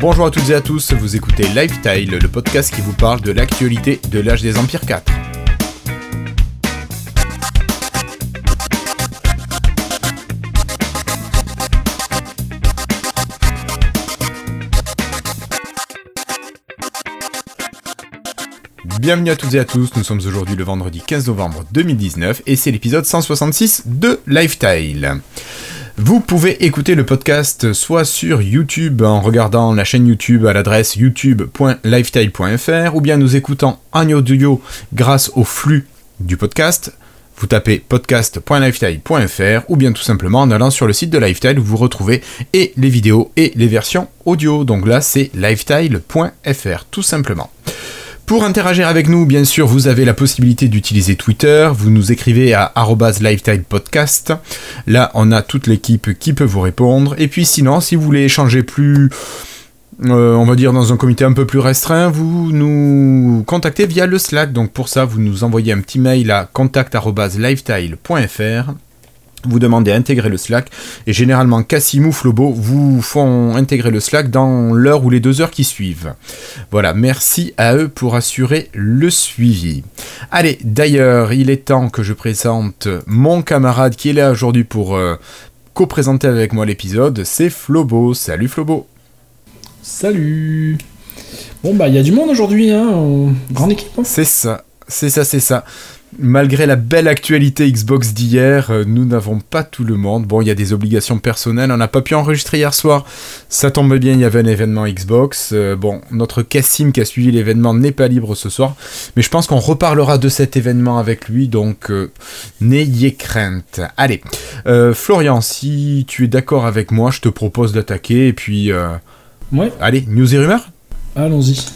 Bonjour à toutes et à tous, vous écoutez Lifestyle, le podcast qui vous parle de l'actualité de l'âge des Empires 4. Bienvenue à toutes et à tous, nous sommes aujourd'hui le vendredi 15 novembre 2019 et c'est l'épisode 166 de Lifestyle. Vous pouvez écouter le podcast soit sur YouTube en regardant la chaîne YouTube à l'adresse youtube.lifestyle.fr ou bien nous écoutant en audio grâce au flux du podcast. Vous tapez podcast.lifestyle.fr ou bien tout simplement en allant sur le site de Lifestyle où vous retrouvez et les vidéos et les versions audio. Donc là c'est lifestyle.fr tout simplement. Pour interagir avec nous, bien sûr, vous avez la possibilité d'utiliser Twitter. Vous nous écrivez à @lifestylepodcast. Là, on a toute l'équipe qui peut vous répondre. Et puis sinon, si vous voulez échanger plus euh, on va dire dans un comité un peu plus restreint, vous nous contactez via le Slack. Donc pour ça, vous nous envoyez un petit mail à contact.lifestyle.fr vous demandez à intégrer le Slack et généralement Cassim ou Flobo vous font intégrer le Slack dans l'heure ou les deux heures qui suivent. Voilà, merci à eux pour assurer le suivi. Allez, d'ailleurs, il est temps que je présente mon camarade qui est là aujourd'hui pour euh, co-présenter avec moi l'épisode, c'est Flobo. Salut Flobo. Salut. Bon bah il y a du monde aujourd'hui, hein, grande équipe. Hein. C'est ça, c'est ça, c'est ça. Malgré la belle actualité Xbox d'hier, euh, nous n'avons pas tout le monde. Bon, il y a des obligations personnelles, on n'a pas pu enregistrer hier soir. Ça tombe bien, il y avait un événement Xbox. Euh, bon, notre Cassim qui a suivi l'événement n'est pas libre ce soir, mais je pense qu'on reparlera de cet événement avec lui, donc euh, n'ayez crainte. Allez, Florian, si tu es d'accord avec moi, je te propose d'attaquer et puis... ouais. Allez, news et rumeurs? Allons-y.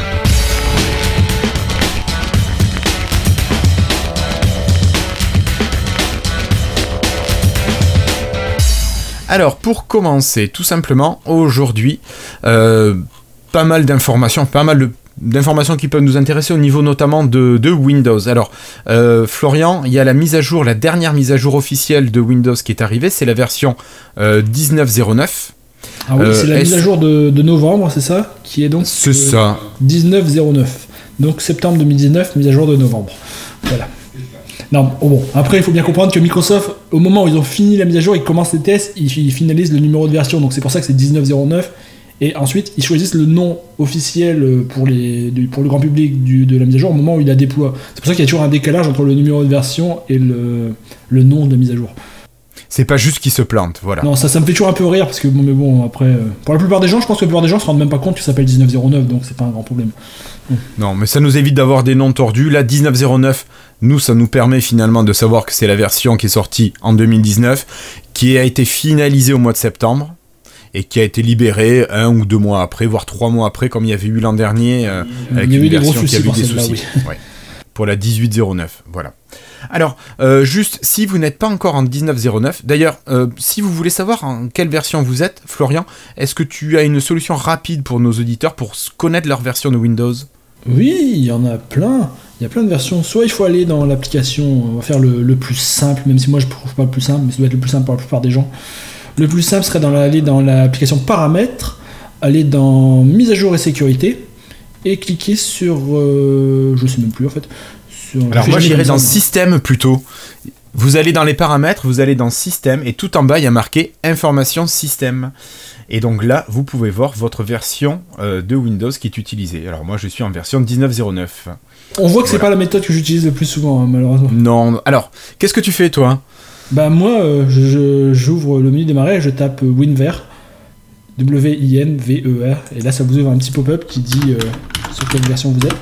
Alors, pour commencer, tout simplement, aujourd'hui, euh, pas mal d'informations, pas mal d'informations qui peuvent nous intéresser au niveau notamment de, Windows. Alors, euh, Florian, il y a la mise à jour, la dernière mise à jour officielle de Windows qui est arrivée, c'est la version 19.09. Euh, ah oui, c'est la mise à jour de, novembre, c'est ça Qui est donc C'est ça. 19.09. Donc septembre 2019, mise à jour de novembre. Voilà. Non, oh bon, après il faut bien comprendre que Microsoft, au moment où ils ont fini la mise à jour, ils commencent les tests, ils, finalisent le numéro de version, donc c'est pour ça que c'est 1909. Et ensuite, ils choisissent le nom officiel euh, pour, les, pour le grand public de la mise à jour au moment où ils la déploient. C'est pour ça qu'il y a toujours un décalage entre le numéro de version et le, le nom de la mise à jour. C'est pas juste qu'ils se plantent, voilà. Non, ça, ça me fait toujours un peu rire parce que, bon, mais bon, après, euh, pour la plupart des gens, je pense que la plupart des gens se rendent même pas compte que ça s'appelle 1909, donc c'est pas un grand problème. Non, mais ça nous évite d'avoir des noms tordus. La 1909, nous, ça nous permet finalement de savoir que c'est la version qui est sortie en 2019, qui a été finalisée au mois de septembre et qui a été libérée un ou deux mois après, voire trois mois après, comme il y avait eu l'an dernier, euh, avec une version qui a eu des soucis. Pour la 1809, voilà. Alors, euh, juste, si vous n'êtes pas encore en 1909, d'ailleurs, euh, si vous voulez savoir en quelle version vous êtes, Florian, est-ce que tu as une solution rapide pour nos auditeurs pour connaître leur version de Windows? Oui, il y en a plein. Il y a plein de versions. Soit il faut aller dans l'application, on va faire le, plus simple, même si moi je ne trouve pas le plus simple, mais ça doit être le plus simple pour la plupart des gens. Le plus simple serait d'aller dans l'application paramètres, aller dans mise à jour et sécurité, et cliquer sur. Euh, je sais même plus en fait. Alors moi j'irais dans système plutôt. Vous allez dans les paramètres, vous allez dans système, et tout en bas il y a marqué information système. Et donc là, vous pouvez voir votre version euh, de Windows qui est utilisée. Alors moi je suis en version 19.09. On voit que c'est pas la méthode que j'utilise le plus souvent, hein, malheureusement. Non. Alors, qu'est-ce que tu fais, toi? Bah, moi, euh, j'ouvre le menu démarrer, je tape WinVer, W-I-N-V-E-R, et là, ça vous ouvre un petit pop-up qui dit euh, sur quelle version vous êtes.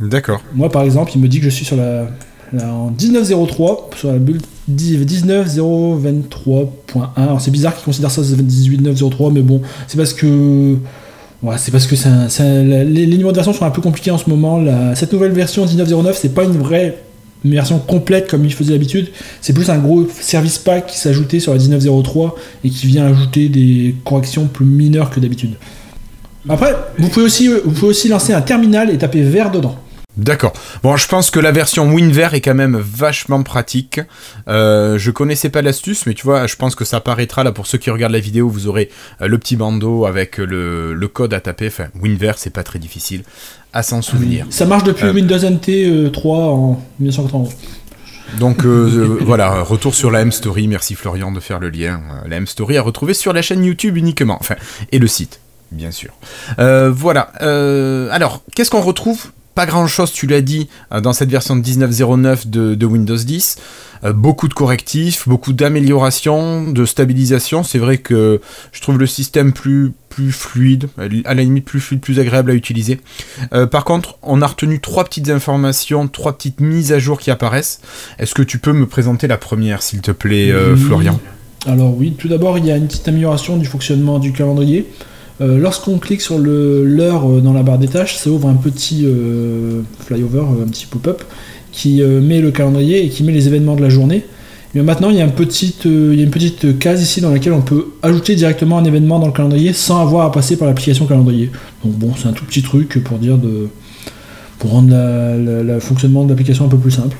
D'accord. Moi, par exemple, il me dit que je suis sur la, en 19.03, sur la bulle 19.023.1. Alors, c'est bizarre qu'il considère ça 18.9.03, mais bon, c'est parce que Ouais, c'est parce que les, numéros de version sont un peu compliqués en ce moment. cette nouvelle version 19.09, c'est pas une vraie version complète comme il faisait d'habitude. C'est plus un gros service pack qui s'ajoutait sur la 19.03 et qui vient ajouter des corrections plus mineures que d'habitude. Après, vous pouvez, aussi, vous pouvez aussi lancer un terminal et taper vert dedans. D'accord. Bon, je pense que la version WinVer est quand même vachement pratique. Euh, je connaissais pas l'astuce, mais tu vois, je pense que ça apparaîtra là pour ceux qui regardent la vidéo. Vous aurez euh, le petit bandeau avec le, le, code à taper. Enfin, WinVer, c'est pas très difficile à s'en souvenir. Ça marche depuis Windows NT 3 en 1991. Donc voilà, retour sur la M-Story. Merci Florian de faire le lien. La M-Story à retrouver sur la chaîne YouTube uniquement. Enfin, et le site, bien sûr. voilà. alors, qu'est-ce qu'on retrouve? Pas grand chose, tu l'as dit, euh, dans cette version de 19.09 de, Windows 10. Euh, beaucoup de correctifs, beaucoup d'améliorations, de stabilisation. C'est vrai que je trouve le système plus, plus fluide, à la limite plus fluide, plus agréable à utiliser. Euh, par contre, on a retenu trois petites informations, trois petites mises à jour qui apparaissent. Est-ce que tu peux me présenter la première, s'il te plaît, Florian? Alors oui, tout d'abord, il y a une petite amélioration du fonctionnement du calendrier. Euh, lorsqu'on clique sur l'heure euh, dans la barre des tâches, ça ouvre un petit euh, flyover, un petit pop-up qui met le calendrier et qui met les événements de la journée. Mais maintenant, il y, a une petite, il y a une petite case ici dans laquelle on peut ajouter directement un événement dans le calendrier sans avoir à passer par l'application calendrier. Donc bon, c'est un tout petit truc pour dire de pour rendre le fonctionnement de l'application un peu plus simple.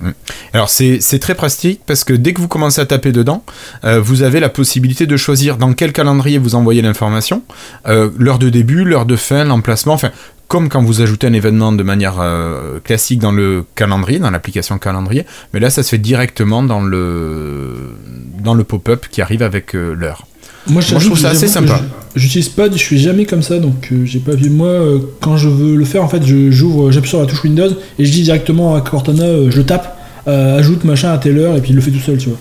Mm. Alors c'est très pratique parce que dès que vous commencez à taper dedans, euh, vous avez la possibilité de choisir dans quel calendrier vous envoyez l'information, euh, l'heure de début, l'heure de fin, l'emplacement, enfin comme quand vous ajoutez un événement de manière euh, classique dans le calendrier, dans l'application calendrier, mais là ça se fait directement dans le, dans le pop-up qui arrive avec l'heure. Moi, je, trouve ça assez sympa. J'utilise pas, je suis jamais comme ça, donc j'ai pas vu. Moi, quand je veux le faire, en fait, j'ouvre, j'appuie sur la touche Windows et je dis directement à Cortana, je tape euh, ajoute machin à telle heure et puis il le fait tout seul, tu vois.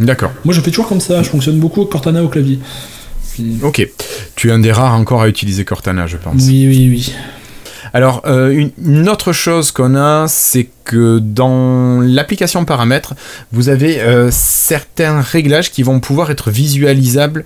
D'accord. Moi je fais toujours comme ça, je fonctionne beaucoup avec Cortana au clavier. Ok. Tu es un des rares encore à utiliser Cortana, je pense. Oui, oui, oui. Alors, euh, une, autre chose qu'on a, c'est que dans l'application paramètres, vous avez euh, certains réglages qui vont pouvoir être visualisables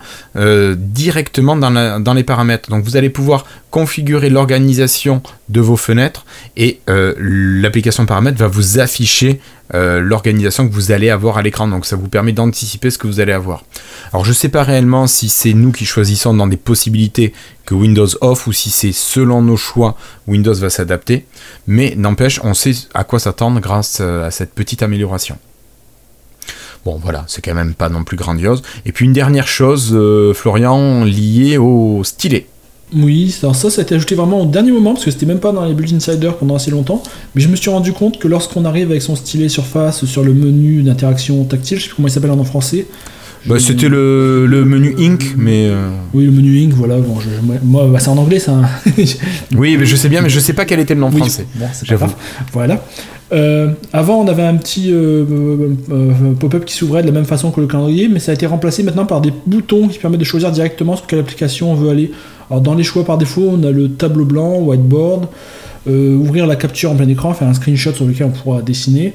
directement dans, dans, les paramètres. Donc, vous allez pouvoir configurer l'organisation de vos fenêtres et euh, l'application paramètres va vous afficher euh, l'organisation que vous allez avoir à l'écran. Donc ça vous permet d'anticiper ce que vous allez avoir. Alors je ne sais pas réellement si c'est nous qui choisissons dans des possibilités que Windows off ou si c'est selon nos choix Windows va s'adapter. Mais n'empêche, on sait à quoi s'attendre grâce euh, à cette petite amélioration. Bon voilà, c'est quand même pas non plus grandiose. Et puis une dernière chose, Florian, liée au stylet. Oui, alors ça, ça a été ajouté vraiment au dernier moment, parce que c'était même pas dans les Build Insider pendant assez longtemps. Mais je me suis rendu compte que lorsqu'on arrive avec son stylet surface sur le menu d'interaction tactile, je sais plus comment il s'appelle en français. Bah, c'était le, menu Ink, mais. Euh, oui, le menu Ink, voilà. Bon, moi, bah, c'est en anglais, ça. Hein. oui, mais je sais bien, mais je sais pas quel était le nom français. Bon. Voilà. Euh, avant, on avait un petit euh, pop-up qui s'ouvrait de la même façon que le calendrier, mais ça a été remplacé maintenant par des boutons qui permettent de choisir directement sur quelle application on veut aller. Alors dans les choix par défaut, on a le tableau blanc, whiteboard, euh, ouvrir la capture en plein écran, faire un screenshot sur lequel on pourra dessiner,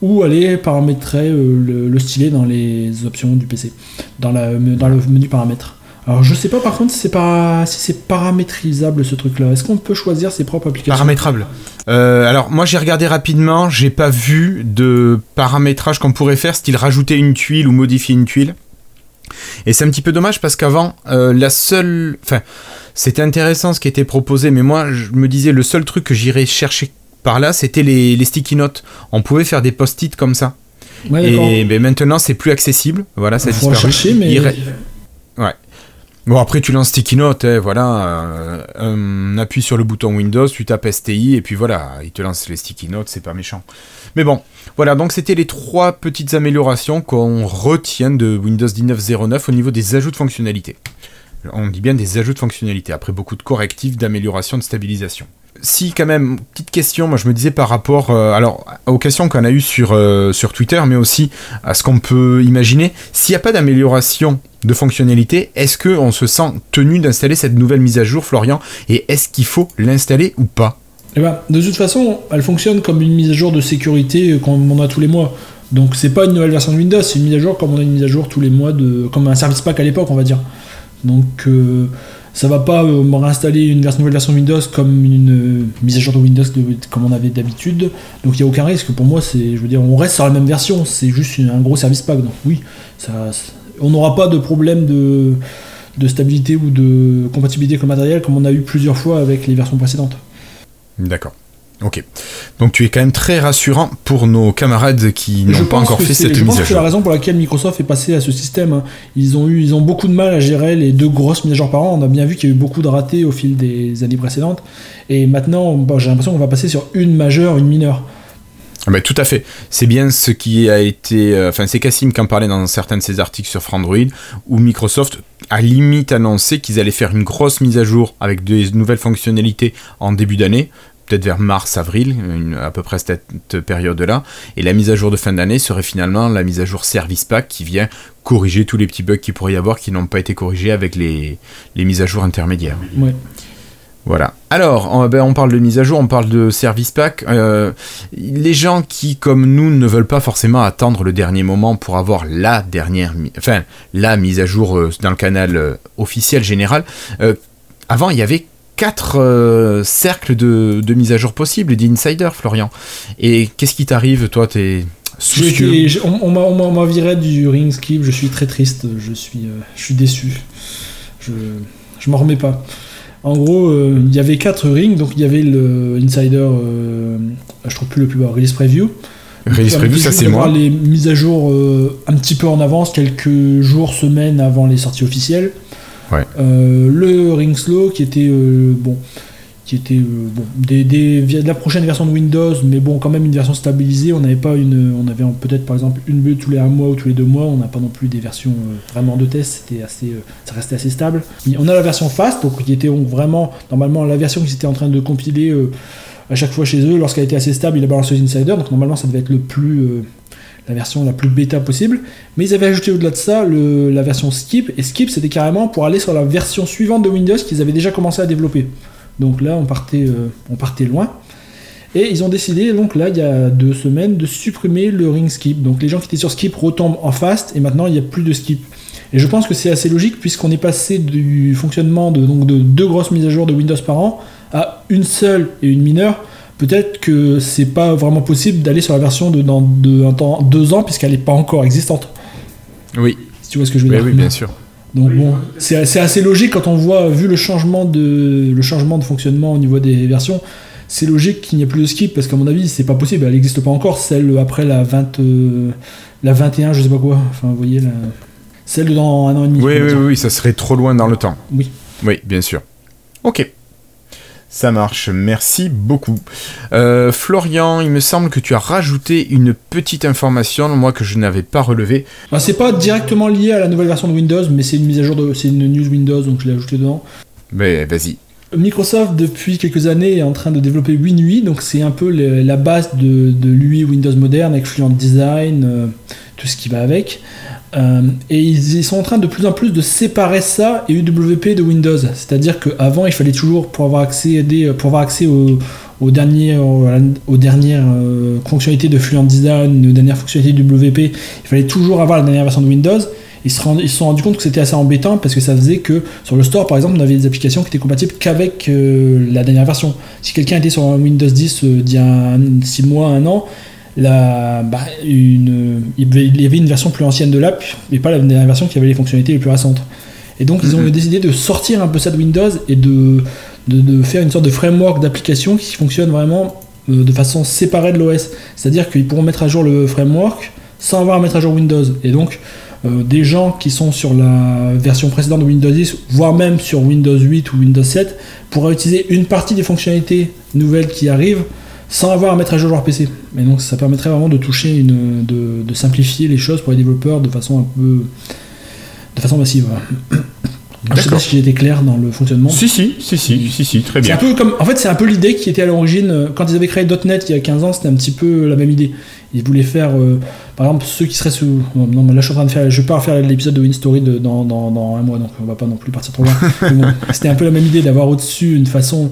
ou aller paramétrer euh, le, stylet dans les options du PC, dans le menu paramètres. Alors je sais pas par contre si c'est si paramétrisable ce truc là. Est-ce qu'on peut choisir ses propres applications? Paramétrable. Euh, alors moi j'ai regardé rapidement, j'ai pas vu de paramétrage qu'on pourrait faire, style rajouter une tuile ou modifier une tuile. Et c'est un petit peu dommage parce qu'avant, euh, la seule. Enfin, c'était intéressant ce qui était proposé, mais moi, je me disais, le seul truc que j'irais chercher par là, c'était les, sticky notes. On pouvait faire des post-it comme ça. et ben, maintenant, c'est plus accessible. Voilà, ça a chercher, mais. Ouais. Bon, après, tu lances Sticky Note, hein, voilà, euh, un appui sur le bouton Windows, tu tapes STI, et puis voilà, il te lance les Sticky Notes, c'est pas méchant. Mais bon, voilà, donc c'était les trois petites améliorations qu'on retient de Windows 19.09 au niveau des ajouts de fonctionnalités. On dit bien des ajouts de fonctionnalités, après beaucoup de correctifs, d'amélioration, de stabilisation si quand même, petite question, moi je me disais par rapport euh, alors, aux questions qu'on a eues sur, euh, sur Twitter, mais aussi à ce qu'on peut imaginer, s'il n'y a pas d'amélioration de fonctionnalité, est-ce qu'on se sent tenu d'installer cette nouvelle mise à jour, Florian? Et est-ce qu'il faut l'installer ou pas? Eh ben, De toute façon, elle fonctionne comme une mise à jour de sécurité comme on a tous les mois. Donc c'est pas une nouvelle version de Windows, c'est une mise à jour comme on a une mise à jour tous les mois, de, comme un service pack à l'époque, on va dire. Donc... Euh, ça va pas euh, réinstaller une nouvelle version Windows comme une euh, mise à jour de Windows comme on avait d'habitude. Donc il n'y a aucun risque. Pour moi, c'est, je veux dire, on reste sur la même version. C'est juste un gros service pack. Donc oui, ça, on n'aura pas de problème de, de stabilité ou de compatibilité avec le matériel comme on a eu plusieurs fois avec les versions précédentes. D'accord. Ok. Donc tu es quand même très rassurant pour nos camarades qui n'ont pas encore fait cette je mise pense à que c'est la raison pour laquelle Microsoft est passé à ce système. hein. Ils ont eu, ils ont beaucoup de mal à gérer les deux grosses mises à jour par an. On a bien vu qu'il y a eu beaucoup de ratés au fil des années précédentes. Et maintenant, bon, j'ai l'impression qu'on va passer sur une majeure, une mineure. Ah bah, tout à fait. C'est bien ce qui a été. euh, Enfin, c'est Cassim qui en parlait dans certains de ses articles sur Frandroid, où Microsoft a limite annoncé qu'ils allaient faire une grosse mise à jour avec des nouvelles fonctionnalités en début d'année, peut-être vers mars-avril, à peu près cette période-là. Et la mise à jour de fin d'année serait finalement la mise à jour Service Pack qui vient corriger tous les petits bugs qu'il pourrait y avoir qui n'ont pas été corrigés avec les, les mises à jour intermédiaires. Ouais. Voilà. Alors, on, ben, on parle de mise à jour, on parle de service pack. Euh, les gens qui, comme nous, ne veulent pas forcément attendre le dernier moment pour avoir la dernière, enfin, la mise à jour euh, dans le canal euh, officiel général. avant, il y avait quatre cercles de, de mise à jour possibles d'insider, Florian. Et qu'est-ce qui t'arrive, toi T'es soucieux été- on on m'a- viré du ring skip. Je suis très triste. Je suis, je suis déçu. Je, je m'en remets pas. En gros, euh, il y avait quatre rings. Donc il y avait le insider. euh, je trouve plus le plus bas. Release preview. Release Preview, ça c'est moi. les mises à jour euh, un petit peu en avance, quelques jours, semaines avant les sorties officielles. Ouais. Euh, le Ring Slow qui était bon, qui était euh, bon, des, des- de la prochaine version de Windows, mais bon, quand même une version stabilisée. On n'avait pas une, on avait peut-être par exemple une bulle tous les un mois ou tous les deux mois. On n'a pas non plus des versions euh, vraiment de test. C'était assez, euh, ça restait assez stable. On a la version fast, donc qui était vraiment normalement la version qu'ils étaient en train de compiler. à chaque fois chez eux, lorsqu'elle était assez stable, il a balancé les insiders, donc normalement ça devait être le plus, la version la plus bêta possible. Mais ils avaient ajouté au-delà de ça le- la version Skip, et Skip c'était carrément pour aller sur la version suivante de Windows qu'ils avaient déjà commencé à développer. Donc là on partait, euh, on partait loin. Et ils ont décidé, donc là, il y a deux semaines, de supprimer le ring skip. Donc les gens qui étaient sur skip retombent en fast, et maintenant il n'y a plus de skip. Et je pense que c'est assez logique, puisqu'on est passé du fonctionnement de, donc, de deux grosses mises à jour de Windows par an à une seule et une mineure. Peut-être que c'est pas vraiment possible d'aller sur la version de dans de, un temps, deux ans, puisqu'elle n'est pas encore existante. Oui, Si tu vois ce que je veux oui, dire. oui, bien sûr. Donc bon, c'est assez logique quand on voit, vu le changement de, le changement de fonctionnement au niveau des versions, c'est logique qu'il n'y ait plus de skip parce qu'à mon avis, c'est pas possible. Elle n'existe pas encore, celle après la 20, euh, la 21, je sais pas quoi. Enfin, vous voyez, la, celle de dans un an et demi. Oui, oui, oui, ça serait trop loin dans le temps. Oui. Oui, bien sûr. Ok. Ça marche, merci beaucoup. Euh, Florian, il me semble que tu as rajouté une petite information, moi que je n'avais pas relevée. Ah, c'est pas directement lié à la nouvelle version de Windows, mais c'est une mise à jour de, c'est une news Windows, donc je l'ai ajouté dedans. Mais vas-y. Microsoft, depuis quelques années, est en train de développer WinUI, donc c'est un peu le- la base de, de l'UI Windows moderne avec Fluent Design, euh, tout ce qui va avec. Euh, et ils, sont en train de plus en plus de séparer ça et UWP de Windows. C'est-à-dire qu'avant, il fallait toujours, pour avoir accès, des- pour avoir accès aux, aux dernières, aux dernières euh, fonctionnalités de Fluent Design, aux dernières fonctionnalités WP, il fallait toujours avoir la dernière version de Windows. Ils se, sont rendus compte que c'était assez embêtant parce que ça faisait que sur le store, par exemple, on avait des applications qui étaient compatibles qu'avec euh, la dernière version. Si quelqu'un était sur Windows 10 euh, d'il y a 6 mois, un an, la, bah, une, il y avait- une version plus ancienne de l'app et pas la dernière version qui avait les fonctionnalités les plus récentes. Et donc ils ont Mhm. décidé de sortir un peu ça de Windows et de, de, de faire une sorte de framework d'application qui fonctionne vraiment euh, de façon séparée de l'OS. C'est-à-dire qu'ils pourront mettre à jour le framework sans avoir à mettre à jour Windows. Et donc euh, des gens qui sont sur la version précédente de Windows 10, voire même sur Windows 8 ou Windows 7, pourraient utiliser une partie des fonctionnalités nouvelles qui arrivent sans avoir à mettre à jour leur PC. Et donc ça permettrait vraiment de toucher une, de, de simplifier les choses pour les développeurs de façon un peu, de façon massive. Je sais pas si j'ai été clair dans le fonctionnement. Si, si, si, si, si, si, très bien. un peu comme, en fait, c'est un peu l'idée qui était à l'origine euh, quand ils avaient créé .NET il y a 15 ans, c'était un petit peu la même idée. Ils voulaient faire, euh, par exemple, ceux qui seraient sous. Non, mais là, je suis en train de faire, je vais pas refaire l'épisode de WinStory de, dans, dans, dans un mois, donc on va pas non plus partir trop loin. Bon, c'était un peu la même idée d'avoir au-dessus une façon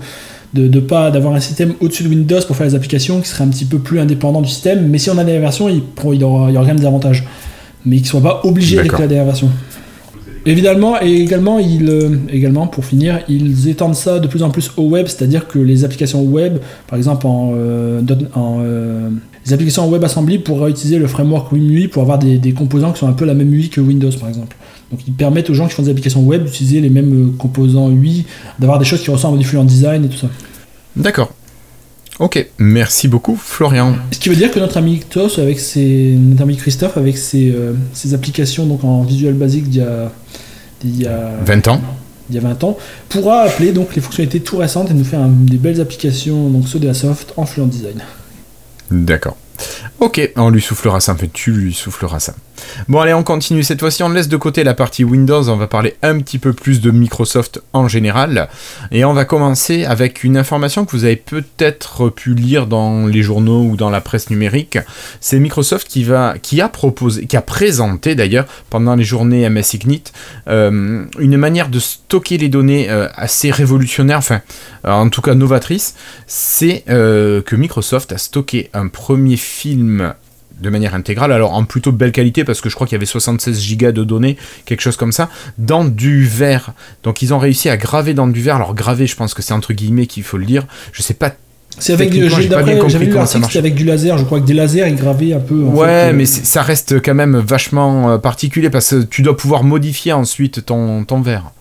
de, de pas d'avoir un système au-dessus de Windows pour faire les applications qui serait un petit peu plus indépendant du système. Mais si on a la dernière version, il, il y aura, il y aura quand même des avantages, mais qu'ils soient pas obligés avec D'accord. la dernière version. Évidemment, et également, ils, euh, également, pour finir, ils étendent ça de plus en plus au web, c'est-à-dire que les applications web, par exemple en, euh, en, euh, les applications WebAssembly pourraient utiliser le framework WinUI pour avoir des, des composants qui sont un peu la même UI que Windows, par exemple. Donc ils permettent aux gens qui font des applications web d'utiliser les mêmes euh, composants UI, d'avoir des choses qui ressemblent à du Fluent Design et tout ça. D'accord. Ok, merci beaucoup Florian. Ce qui veut dire que notre ami Tos, avec ses, notre ami Christophe, avec ses, euh, ses applications donc en visuel basique d'il y y a 20 ans. il y a 20 ans, pourra appeler donc les fonctionnalités tout récentes et nous faire un- des belles applications donc ceux de la soft en Fluent Design. D'accord. Ok, on lui soufflera ça, un peu tu lui souffleras ça. Bon allez, on continue. Cette fois-ci, on laisse de côté la partie Windows, on va parler un petit peu plus de Microsoft en général. Et on va commencer avec une information que vous avez peut-être pu lire dans les journaux ou dans la presse numérique. C'est Microsoft qui, va, qui a proposé, qui a présenté d'ailleurs pendant les journées MS Ignite, euh, une manière de stocker les données euh, assez révolutionnaire, enfin en tout cas novatrice, c'est euh, que Microsoft a stocké un premier film de manière intégrale, alors en plutôt belle qualité parce que je crois qu'il y avait 76 gigas de données, quelque chose comme ça, dans du verre. Donc ils ont réussi à graver dans du verre. Alors graver, je pense que c'est entre guillemets qu'il faut le dire. Je sais pas. C'est avec, j'avais c'était avec du laser, je crois que des lasers ils gravaient un peu. en ouais, fait, euh, mais ça reste quand même vachement euh, particulier parce que tu dois pouvoir modifier ensuite ton, ton verre.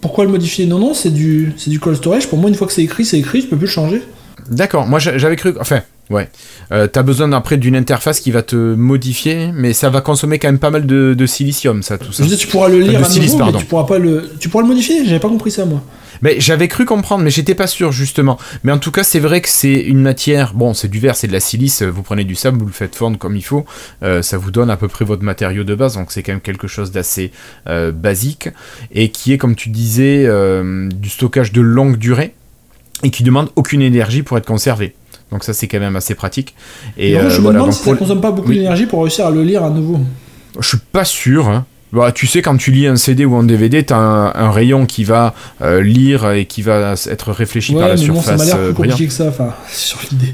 Pourquoi le modifier? Non, non, c'est du, c'est du cold storage. Pour moi, une fois que c'est écrit, c'est écrit, je peux plus le changer. D'accord, moi j'a- j'avais cru. Enfin, ouais. Euh, T'as besoin après d'une interface qui va te modifier, mais ça va consommer quand même pas mal de, de silicium, ça, tout Je ça. veux dire, tu pourras le lire de à silice, nouveau, pardon. mais tu pourras pas le, tu pourras le modifier. J'avais pas compris ça moi. Mais j'avais cru comprendre, mais j'étais pas sûr justement. Mais en tout cas, c'est vrai que c'est une matière. Bon, c'est du verre, c'est de la silice. Vous prenez du sable, vous le faites fondre comme il faut. euh, ça vous donne à peu près votre matériau de base. Donc c'est quand même quelque chose d'assez euh, basique et qui est, comme tu disais, euh, du stockage de longue durée et qui demande aucune énergie pour être conservé. Donc ça, c'est quand même assez pratique. Et Non, euh, je me voilà. demande si ça consomme pas beaucoup Oui. d'énergie pour réussir à le lire à nouveau. Je suis pas sûr. hein. Bah, tu sais, quand tu lis un CD ou un DVD, t'as un, un rayon qui va euh, lire et qui va être réfléchi par la mais bon, surface ça m'a l'air euh, plus brillante. compliqué que ça. Enfin, sur l'idée.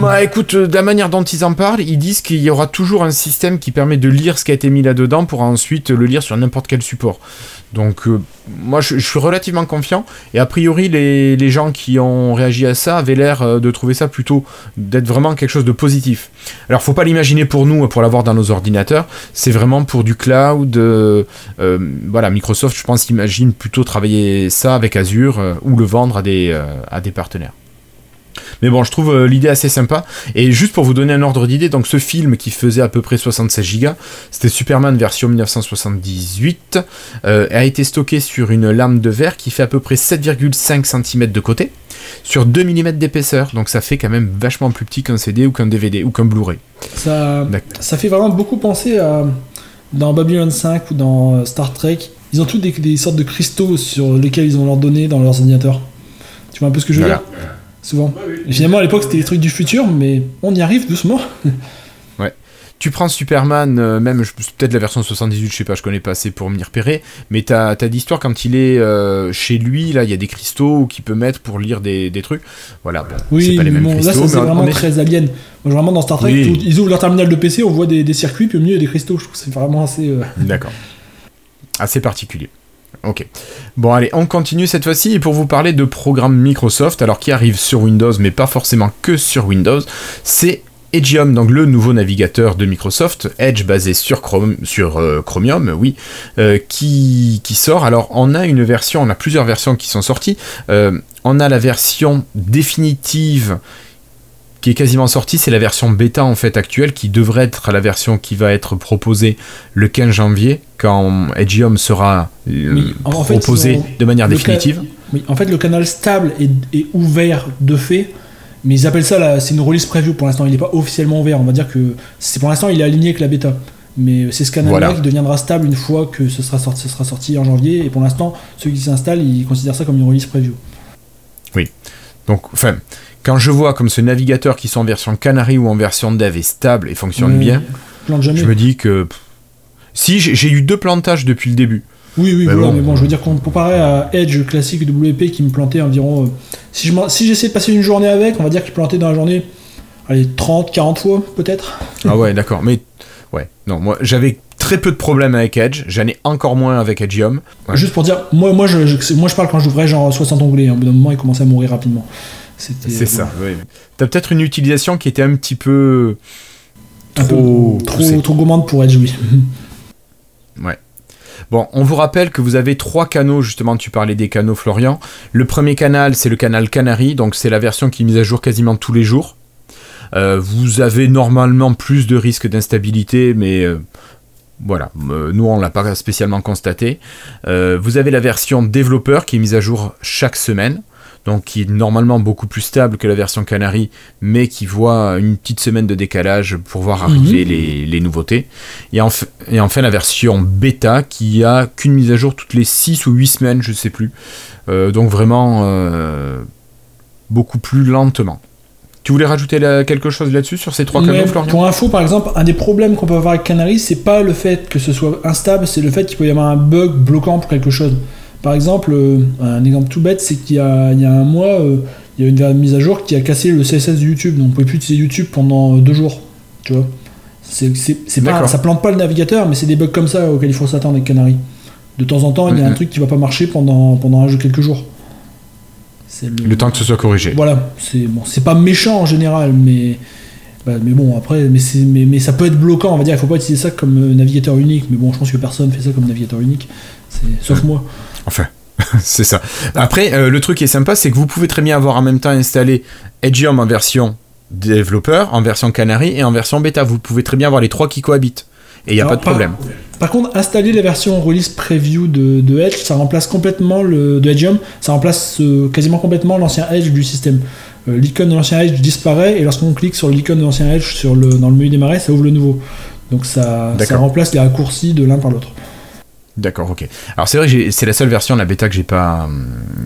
Bah écoute, de la manière dont ils en parlent, ils disent qu'il y aura toujours un système qui permet de lire ce qui a été mis là-dedans pour ensuite le lire sur n'importe quel support. Donc euh, moi je, suis relativement confiant et a priori les, gens qui ont réagi à ça avaient l'air euh, de trouver ça plutôt d'être vraiment quelque chose de positif. Alors faut pas l'imaginer pour nous, pour l'avoir dans nos ordinateurs, c'est vraiment pour du cloud. euh, euh, voilà, Microsoft je pense imagine plutôt travailler ça avec Azure ou le vendre à des, à des partenaires. Mais bon, je trouve euh, l'idée assez sympa. Et juste pour vous donner un ordre d'idée, donc ce film qui faisait à peu près 76 Go, c'était Superman version 1978, euh, a été stocké sur une lame de verre qui fait à peu près 7,5 cm de côté, sur 2 mm d'épaisseur. Donc ça fait quand même vachement plus petit qu'un CD ou qu'un DVD ou qu'un Blu-ray. Ça, ça fait vraiment beaucoup penser à dans Babylon 5 ou dans euh, Star Trek. Ils ont tous des, des sortes de cristaux sur lesquels ils ont leurs données dans leurs ordinateurs. Tu vois un peu ce que je veux Voilà. dire? Souvent. Et finalement, à l'époque, c'était des trucs du futur, mais on y arrive doucement. Tu prends Superman, euh, même peut-être la version 78, je sais pas, je connais pas assez pour m'y repérer, mais t'as as d'histoire quand il est euh, chez lui, là, il y a des cristaux qu'il peut mettre pour lire des, des trucs. Voilà, bon, c'est Oui, pas les mêmes bon, là, cristaux, ça, c'est vraiment est- très alien. Moi, vraiment, dans Star Trek, Oui. tout- ils ouvrent leur terminal de PC, on voit des, des circuits, puis au milieu, il y a des cristaux. Je trouve que c'est vraiment assez. euh, D'accord. Assez particulier. Ok. Bon, allez, on continue cette fois-ci pour vous parler de programmes Microsoft, alors qui arrivent sur Windows, mais pas forcément que sur Windows, c'est Edgeium, donc le nouveau navigateur de Microsoft, Edge basé sur, Chrome, sur euh, Chromium, oui, euh, qui, qui sort. Alors, on a une version, on a plusieurs versions qui sont sorties. Euh, on a la version définitive qui est quasiment sortie, c'est la version bêta en fait actuelle, qui devrait être la version qui va être proposée le 15 janvier, quand Edgeium sera euh, Oui, fait, proposé de manière définitive. Oui, en fait, le canal stable est, est ouvert de fait, mais ils appellent ça, c'est une release preview pour l'instant. Il n'est pas officiellement ouvert. On va dire que c'est pour l'instant, il est aligné avec la bêta. Mais c'est ce canal-là Voilà. qui deviendra stable une fois que ce sera, sorti, ce sera sorti en janvier. Et pour l'instant, ceux qui s'installent, ils considèrent ça comme une release preview. Donc, enfin, quand je vois comme ce navigateur qui sont en version Canary ou en version dev est stable et fonctionne bien, je me dis que... Si, j'ai eu deux plantages depuis le début. Oui, oui, Mais voilà, bon. mais bon, je veux dire, comparé à Edge classique WP qui me plantait environ. euh, si je si j'essayais de passer une journée avec, on va dire qu'il plantait dans la journée, allez, 30, 40 fois peut-être. Ah ouais, d'accord. Mais ouais, non, moi j'avais très peu de problèmes avec Edge. J'en ai encore moins avec Edgeium. Ouais. Juste pour dire, moi, moi, je, je- moi je parle quand j'ouvrais genre 60 onglets, hein. au bout d'un moment il commençait à mourir rapidement. C'est ça. ouais. T'as peut-être une utilisation qui était un petit peu trop Trop, trop gourmande pour Edge, oui. Ouais. Bon, on vous rappelle que vous avez trois canaux, justement, tu parlais des canaux, Florian. Le premier canal, c'est le canal Canary, donc c'est la version qui est mise à jour quasiment tous les jours. Euh, vous avez normalement plus de risques d'instabilité, mais euh, voilà, euh, nous on l'a pas spécialement constaté. vous avez la version développeur qui est mise à jour chaque semaine donc qui est normalement beaucoup plus stable que la version Canary, mais qui voit une petite semaine de décalage pour voir arriver mhm. les, nouveautés. Et, enfin la version bêta qui a qu'une mise à jour toutes les 6 ou 8 semaines, je ne sais plus. Euh, donc vraiment euh, beaucoup plus lentement. Tu voulais rajouter quelque chose là-dessus sur ces trois canaux, Florian? Pour info, par exemple, un des problèmes qu'on peut avoir avec Canary, c'est pas le fait que ce soit instable, c'est le fait qu'il peut y avoir un bug bloquant pour quelque chose. Par exemple, euh, un exemple tout bête, c'est qu'il y, a un mois, euh, il y a une mise à jour qui a cassé le CSS de YouTube. Donc on ne pouvait plus utiliser YouTube pendant euh, deux jours. Tu vois c'est, pas, Ça plante pas le navigateur, mais c'est des bugs comme ça auxquels il faut s'attendre avec Canary. De temps en temps, il y a un truc qui va pas marcher pendant, pendant un jeu quelques jours. Le... temps que ce soit corrigé. Voilà, c'est bon, c'est pas méchant en général, mais bah, mais bon après, mais, mais, mais, ça peut être bloquant. On va dire, il faut pas utiliser ça comme navigateur unique. Mais bon, je pense que personne fait ça comme navigateur unique, sauf moi. Enfin, c'est ça. Après, euh, le truc qui est sympa, c'est que vous pouvez très bien avoir en même temps installé Edgeium en version développeur, en version Canary et en version bêta. Vous pouvez très bien avoir les trois qui cohabitent. Et il n'y a pas de problème. Par, contre, installer la version release preview de, Edge, ça remplace complètement le de ça remplace euh, quasiment complètement l'ancien Edge du système. Euh, l'icône de l'ancien Edge disparaît et lorsqu'on clique sur l'icône de l'ancien Edge sur le, dans le menu démarrer, ça ouvre le nouveau. Donc ça, ça remplace les raccourcis de l'un par l'autre. D'accord, ok. Alors c'est vrai que c'est la seule version de la bêta que j'ai pas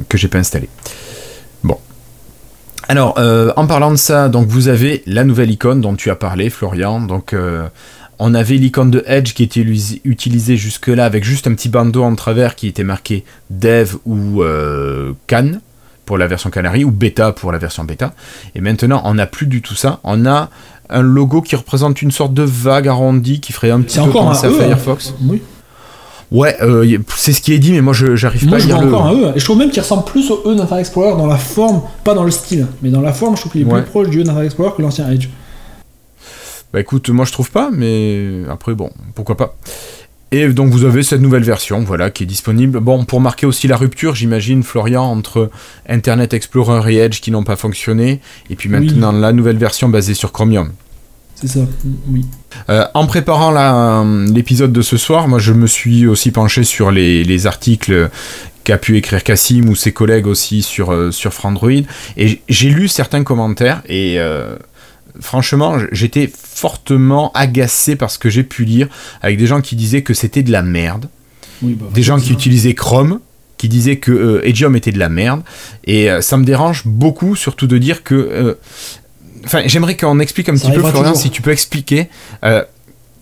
que j'ai pas installée. Bon. Alors euh, en parlant de ça, donc vous avez la nouvelle icône dont tu as parlé, Florian. Donc euh, on avait l'icône de Edge qui était utilisée jusque-là avec juste un petit bandeau en travers qui était marqué Dev ou euh, Can pour la version Canary ou Beta pour la version Beta. Et maintenant on n'a plus du tout ça. On a un logo qui représente une sorte de vague arrondie qui ferait un petit peu penser à e, hein. Firefox. Oui. Ouais, euh, c'est ce qui est dit, mais moi je j'arrive pas à lire le. encore un E. Et je trouve même qu'il ressemble plus au E d'Internet Explorer dans la forme, pas dans le style, mais dans la forme, je trouve qu'il est plus proche du E d'Internet Explorer que l'ancien Edge. Bah écoute, moi je trouve pas, mais après bon, pourquoi pas. Et donc vous avez cette nouvelle version, voilà, qui est disponible. Bon, pour marquer aussi la rupture, j'imagine, Florian, entre Internet Explorer et Edge qui n'ont pas fonctionné, et puis maintenant la nouvelle version basée sur Chromium. C'est ça, oui. Euh, en préparant l'épisode de ce soir, moi je me suis aussi penché sur les, articles qu'a pu écrire Cassim ou ses collègues aussi sur, euh, sur Frandroid. Et j'ai lu certains commentaires et euh, franchement, j'étais fortement agacé par ce que j'ai pu lire avec des gens qui disaient que c'était de la merde. Bah, des gens qui utilisaient Chrome, qui disaient que euh, était de la merde. Et ça me dérange beaucoup, surtout de dire que Enfin, j'aimerais qu'on explique un petit peu, Florian, si tu peux expliquer euh,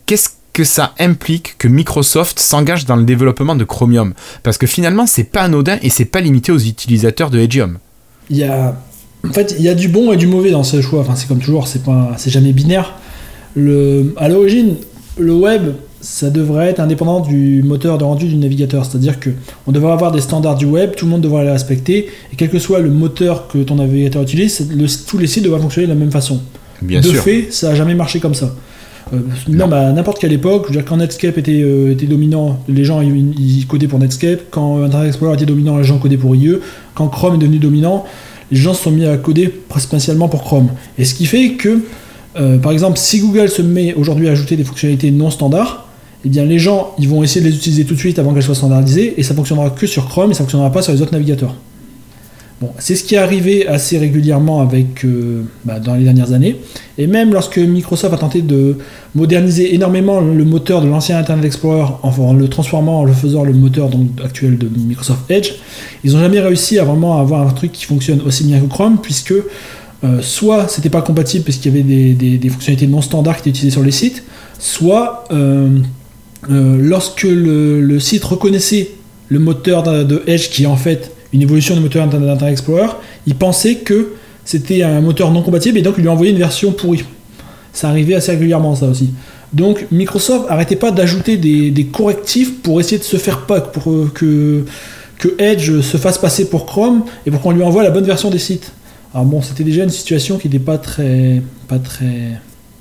qu'est-ce que ça implique que Microsoft s'engage dans le développement de Chromium? Parce que finalement, c'est pas anodin et c'est pas limité aux utilisateurs de Edgeium. Il y a, en fait, il y a du bon et du mauvais dans ce choix. Enfin, c'est comme toujours, c'est pas, c'est jamais binaire. Le, à l'origine, le web, ça devrait être indépendant du moteur de rendu du navigateur. C'est-à-dire que on devrait avoir des standards du web, tout le monde devrait les respecter, et quel que soit le moteur que ton navigateur utilise, tous les sites devraient fonctionner de la même façon. Bien de fait, ça n'a jamais marché comme ça. Euh, même à n'importe quelle époque, je veux dire, quand Netscape était, euh, était dominant, les gens ils, codaient pour Netscape. Quand Internet Explorer était dominant, les gens codaient pour IE. Quand Chrome est devenu dominant, les gens se sont mis à coder spécialement pour Chrome. Et ce qui fait que, euh, par exemple, si Google se met aujourd'hui à ajouter des fonctionnalités non standards, eh les gens vont essayer de les utiliser tout de suite avant qu'elles soient standardisées et ça fonctionnera que sur Chrome et ça fonctionnera pas sur les autres navigateurs. Bon, c'est ce qui est arrivé assez régulièrement avec euh, bah, dans les dernières années et même lorsque Microsoft a tenté de moderniser énormément le moteur de l'ancien Internet Explorer en, le transformant en le faisant le moteur actuel de Microsoft Edge, ils n'ont jamais réussi à vraiment avoir un truc qui fonctionne aussi bien que Chrome puisque euh, soit c'était pas compatible parce qu'il y avait des, des, fonctionnalités non standards qui étaient utilisées sur les sites, soit euh, euh, lorsque le, site reconnaissait le moteur de, Edge, qui est en fait une évolution du moteur d'Internet Explorer, il pensait que c'était un moteur non compatible et donc il lui envoyait une version pourrie. Ça arrivait assez régulièrement ça aussi. Donc Microsoft arrêtait pas d'ajouter des, correctifs pour essayer de se faire pas pour euh, que, que Edge se fasse passer pour Chrome et pour qu'on lui envoie la bonne version des sites. Alors bon, c'était déjà une situation qui n'était pas très, pas très,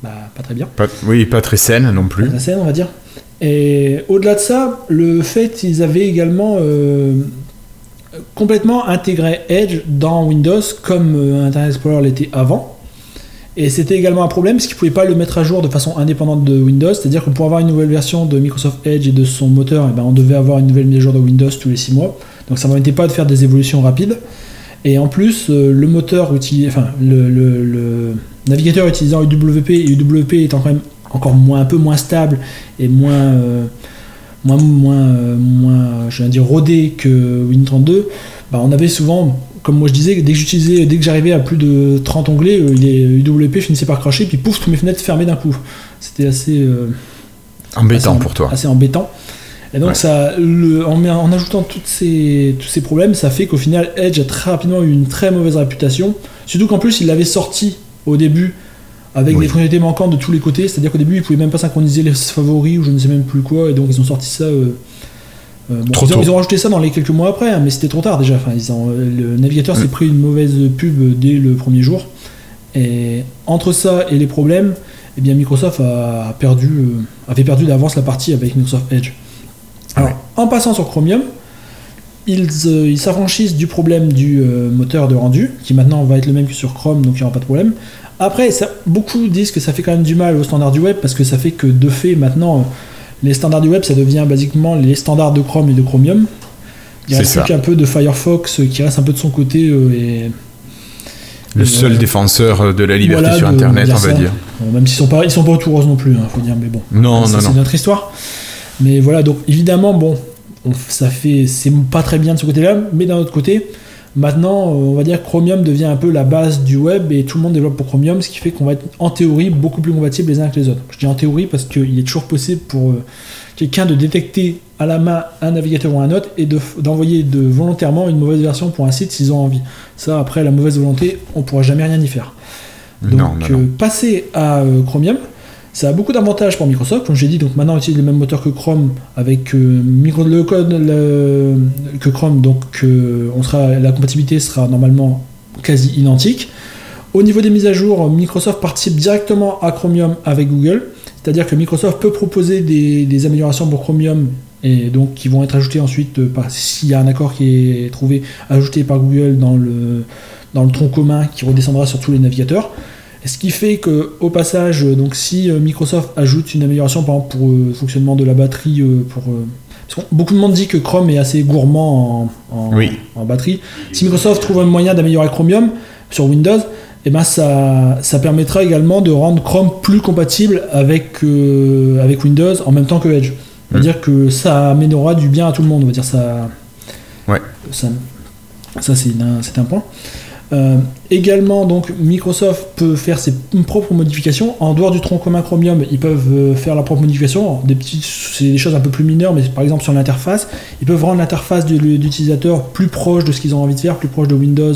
bah, pas très bien. oui, pas très saine non plus. Pas très saine, on va dire. Et au-delà de ça, le fait qu'ils avaient également euh, complètement intégré Edge dans Windows comme euh, Internet Explorer l'était avant. Et c'était également un problème parce qu'ils ne pouvaient pas le mettre à jour de façon indépendante de Windows. C'est-à-dire que pour avoir une nouvelle version de Microsoft Edge et de son moteur, eh ben, on devait avoir une nouvelle mise à jour de Windows tous les 6 mois. Donc ça ne permettait pas de faire des évolutions rapides. Et en plus, euh, le moteur utilisé, enfin, le, le- le navigateur utilisant UWP et UWP étant quand même encore moins, un peu moins stable et moins, euh, moins, moins, euh, moins, je viens dire rodé que Win32, bah, on avait souvent, comme moi je disais, dès que j'utilisais, dès que j'arrivais à plus de 30 onglets, euh, les UWP finissaient par cracher, puis pouf, toutes mes fenêtres fermées d'un coup. C'était assez, Embêtant assez, pour toi. Assez embêtant. Et donc, Ouais. ça, le- en, en ajoutant toutes ces, tous ces problèmes, ça fait qu'au final, Edge a très rapidement eu une très mauvaise réputation. Surtout qu'en plus, il l'avait sorti au début avec Oui. des fonctionnalités manquantes de tous les côtés. C'est-à-dire qu'au début, ils pouvaient même pas synchroniser les favoris ou je ne sais même plus quoi. Et donc, ils ont sorti ça. euh, euh, bon, Trop ils, ont, tôt. ils ont rajouté ça dans les quelques mois après, hein, mais c'était trop tard déjà. Enfin, ils ont- le navigateur s'est pris une mauvaise pub dès le premier jour. Et entre ça et les problèmes, eh bien Microsoft a perdu, euh, avait perdu d'avance la partie avec Microsoft Edge. Alors, Ouais. en passant sur Chromium, ils euh, s'affranchissent du problème du euh, moteur de rendu, qui maintenant va être le même que sur Chrome, donc il n'y aura pas de problème. Après, ça, beaucoup disent que ça fait quand même du mal aux standards du web, parce que ça fait que de fait, maintenant, euh, les standards du web, ça devient basiquement les standards de Chrome et de Chromium. Il reste plus qu'un peu de Firefox euh, qui reste un peu de son côté euh, et Le seul défenseur de la liberté Voilà, sur Internet, on va ça. dire. Bon, même s'ils sont pas, ils sont pas roses non plus, hein, faut dire, mais bon. Non, ça, non, c'est notre histoire. Mais voilà, donc évidemment, bon, on- ça fait, c'est pas très bien de ce côté-là, mais d'un autre côté, maintenant, euh, on va dire que Chromium devient un peu la base du web et tout le monde développe pour Chromium, ce qui fait qu'on va être en théorie beaucoup plus compatibles les uns avec les autres. Je dis en théorie parce qu'il est toujours possible pour euh, quelqu'un de détecter à la main un navigateur ou un autre et de- d'envoyer de, volontairement une mauvaise version pour un site s'ils ont envie. Ça, après, la mauvaise volonté, on pourra jamais rien y faire. Donc, non, non, non. euh, passer à Chromium, ça a beaucoup d'avantages pour Microsoft. Comme je l'ai dit, donc maintenant on utilise le même moteur que Chrome avec euh, le code que Chrome, donc euh, on sera, la compatibilité sera normalement quasi identique. Au niveau des mises à jour, Microsoft participe directement à Chromium avec Google, c'est-à-dire que Microsoft peut proposer des, améliorations pour Chromium et donc qui vont être ajoutées ensuite euh, s'il y a un accord qui est trouvé, ajouté par Google dans le dans le tronc commun qui redescendra sur tous les navigateurs. Ce qui fait que au passage, euh, donc si euh, Microsoft ajoute une amélioration par exemple pour euh, le fonctionnement de la batterie, pour parce que beaucoup de monde dit que Chrome est assez gourmand en, en- Oui. en batterie. Si Microsoft trouve un moyen d'améliorer Chromium sur Windows, eh ben ça, ça permettra également de rendre Chrome plus compatible avec, euh, avec Windows en même temps que Edge. Mm. C'est-à-dire que ça amènera du bien à tout le monde. On va dire ça. Ouais. Ça, ça c'est un, c'est un point. Euh, également, donc, Microsoft peut faire ses propres modifications. En dehors du tronc commun Chromium, ils peuvent euh, faire leurs propres modifications. Des petites, c'est des choses un peu plus mineures, mais par exemple sur l'interface, ils peuvent rendre l'interface du- d'utilisateur plus proche de ce qu'ils ont envie de faire, plus proche de Windows,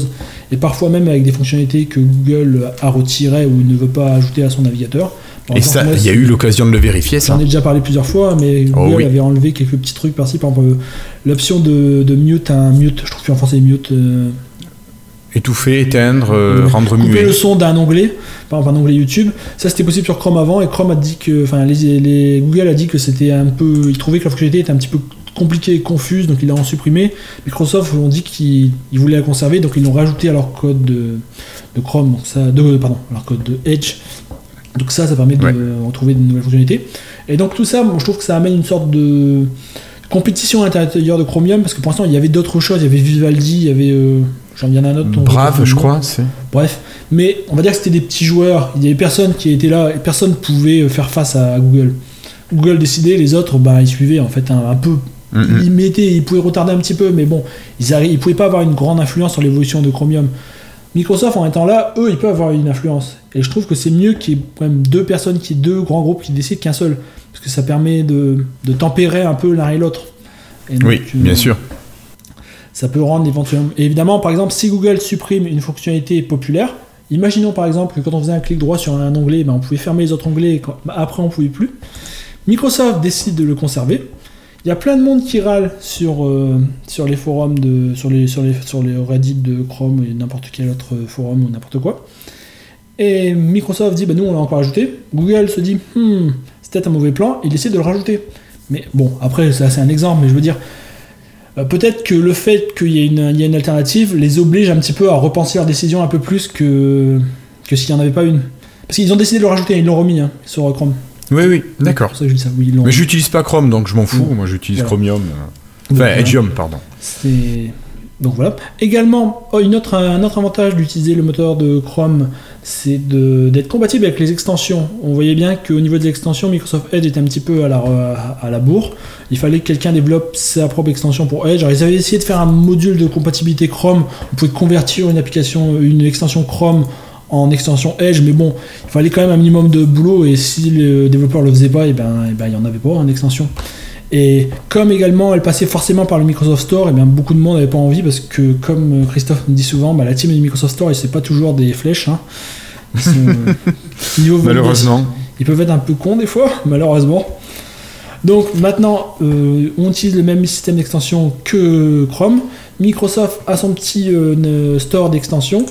et parfois même avec des fonctionnalités que Google a retirées ou ne veut pas ajouter à son navigateur. Par Et exemple, ça, il y a eu l'occasion de le vérifier, ça. J'en ai déjà parlé plusieurs fois, mais Oh Google oui. avait enlevé quelques petits trucs par-ci. Par exemple, euh, l'option de, de mute, un mute, je trouve plus en français mute, euh, Étouffer, éteindre, euh, rendre couper muet. le son d'un onglet, par exemple un onglet YouTube. Ça c'était possible sur Chrome avant, et Chrome a dit que, enfin, les, les- Google a dit que c'était un peu, il trouvait que la fonctionnalité était un petit peu compliquée et confuse, donc ils l'ont supprimé. Microsoft ont dit qu'ils ils voulaient la conserver, donc ils l'ont rajouté à leur code de, de Chrome, donc ça, de, pardon, à leur code de Edge. Donc ça, ça permet de Ouais. Brave, j'ai je pas le nom. crois. c'est- Bref, mais on va dire que c'était des petits joueurs. Il y avait personne qui était là et personne pouvait faire face à Google. Google décidait, les autres, bah, ils suivaient en fait un, un peu. Mm, mm. Ils mettaient, ils pouvaient retarder un petit peu, mais bon, ils ne ils pouvaient pas avoir une grande influence sur l'évolution de Chromium. Microsoft, en étant là, eux, ils peuvent avoir une influence. Et je trouve que c'est mieux qu'il y ait quand même deux personnes, qu'il y ait deux grands groupes qui décident qu'un seul. Parce que ça permet de, de tempérer un peu l'un et l'autre. Oui, euh, bien sûr. ça peut rendre éventuellement. Et évidemment, par exemple, si Google supprime une fonctionnalité populaire, imaginons par exemple que quand on faisait un clic droit sur un onglet, ben, on pouvait fermer les autres onglets et quand- ben, après on pouvait plus. Microsoft décide de le conserver. Il y a plein de monde qui râle sur, euh, sur les forums, de, sur, les, sur, les, sur les Reddit de Chrome et n'importe quel autre forum ou n'importe quoi. Et Microsoft dit, ben nous on l'a encore ajouté. Google se dit, hmm, c'est un mauvais plan, il essaie de le rajouter. Mais bon, après, ça c'est un exemple, mais je veux dire, euh, peut-être que le fait qu'il y, ait une- y ait une alternative les oblige un petit peu à repenser leur décision un peu plus que, que s'il n'y en avait pas une. Parce qu'ils ont décidé de le rajouter, ils l'ont remis hein, sur Chrome. Oui, oui, d'accord. oui, Mais j'utilise pas Chrome, donc je m'en fous. Moi, j'utilise Voilà. Chromium. euh, Enfin, voilà. Edgeium, pardon. C'est donc voilà. Également, oh, une autre, un autre avantage d'utiliser le moteur de Chrome, c'est de- d'être compatible avec les extensions. On voyait bien qu'au niveau des extensions, Microsoft Edge était un petit peu à la, à la bourre. Il fallait que quelqu'un développe sa propre extension pour Edge. Alors, ils avaient essayé de faire un module de compatibilité Chrome. On pouvait convertir une application, une extension Chrome en extension Edge, mais bon, il fallait quand même un minimum de boulot. Et si le développeur le faisait pas, et ben, et ben, il y en avait pas en extension. Et comme également elle passait forcément par le Microsoft Store, et bien beaucoup de monde n'avait pas envie parce que comme euh, Christophe me dit souvent, bah, la team du Microsoft Store, et c'est pas toujours des flèches. Hein. Ils sont, euh, Malheureusement. ils peuvent être un peu cons des fois, malheureusement. Donc maintenant, euh, on utilise le même système d'extension que Chrome. Microsoft a son petit euh, store d'extensions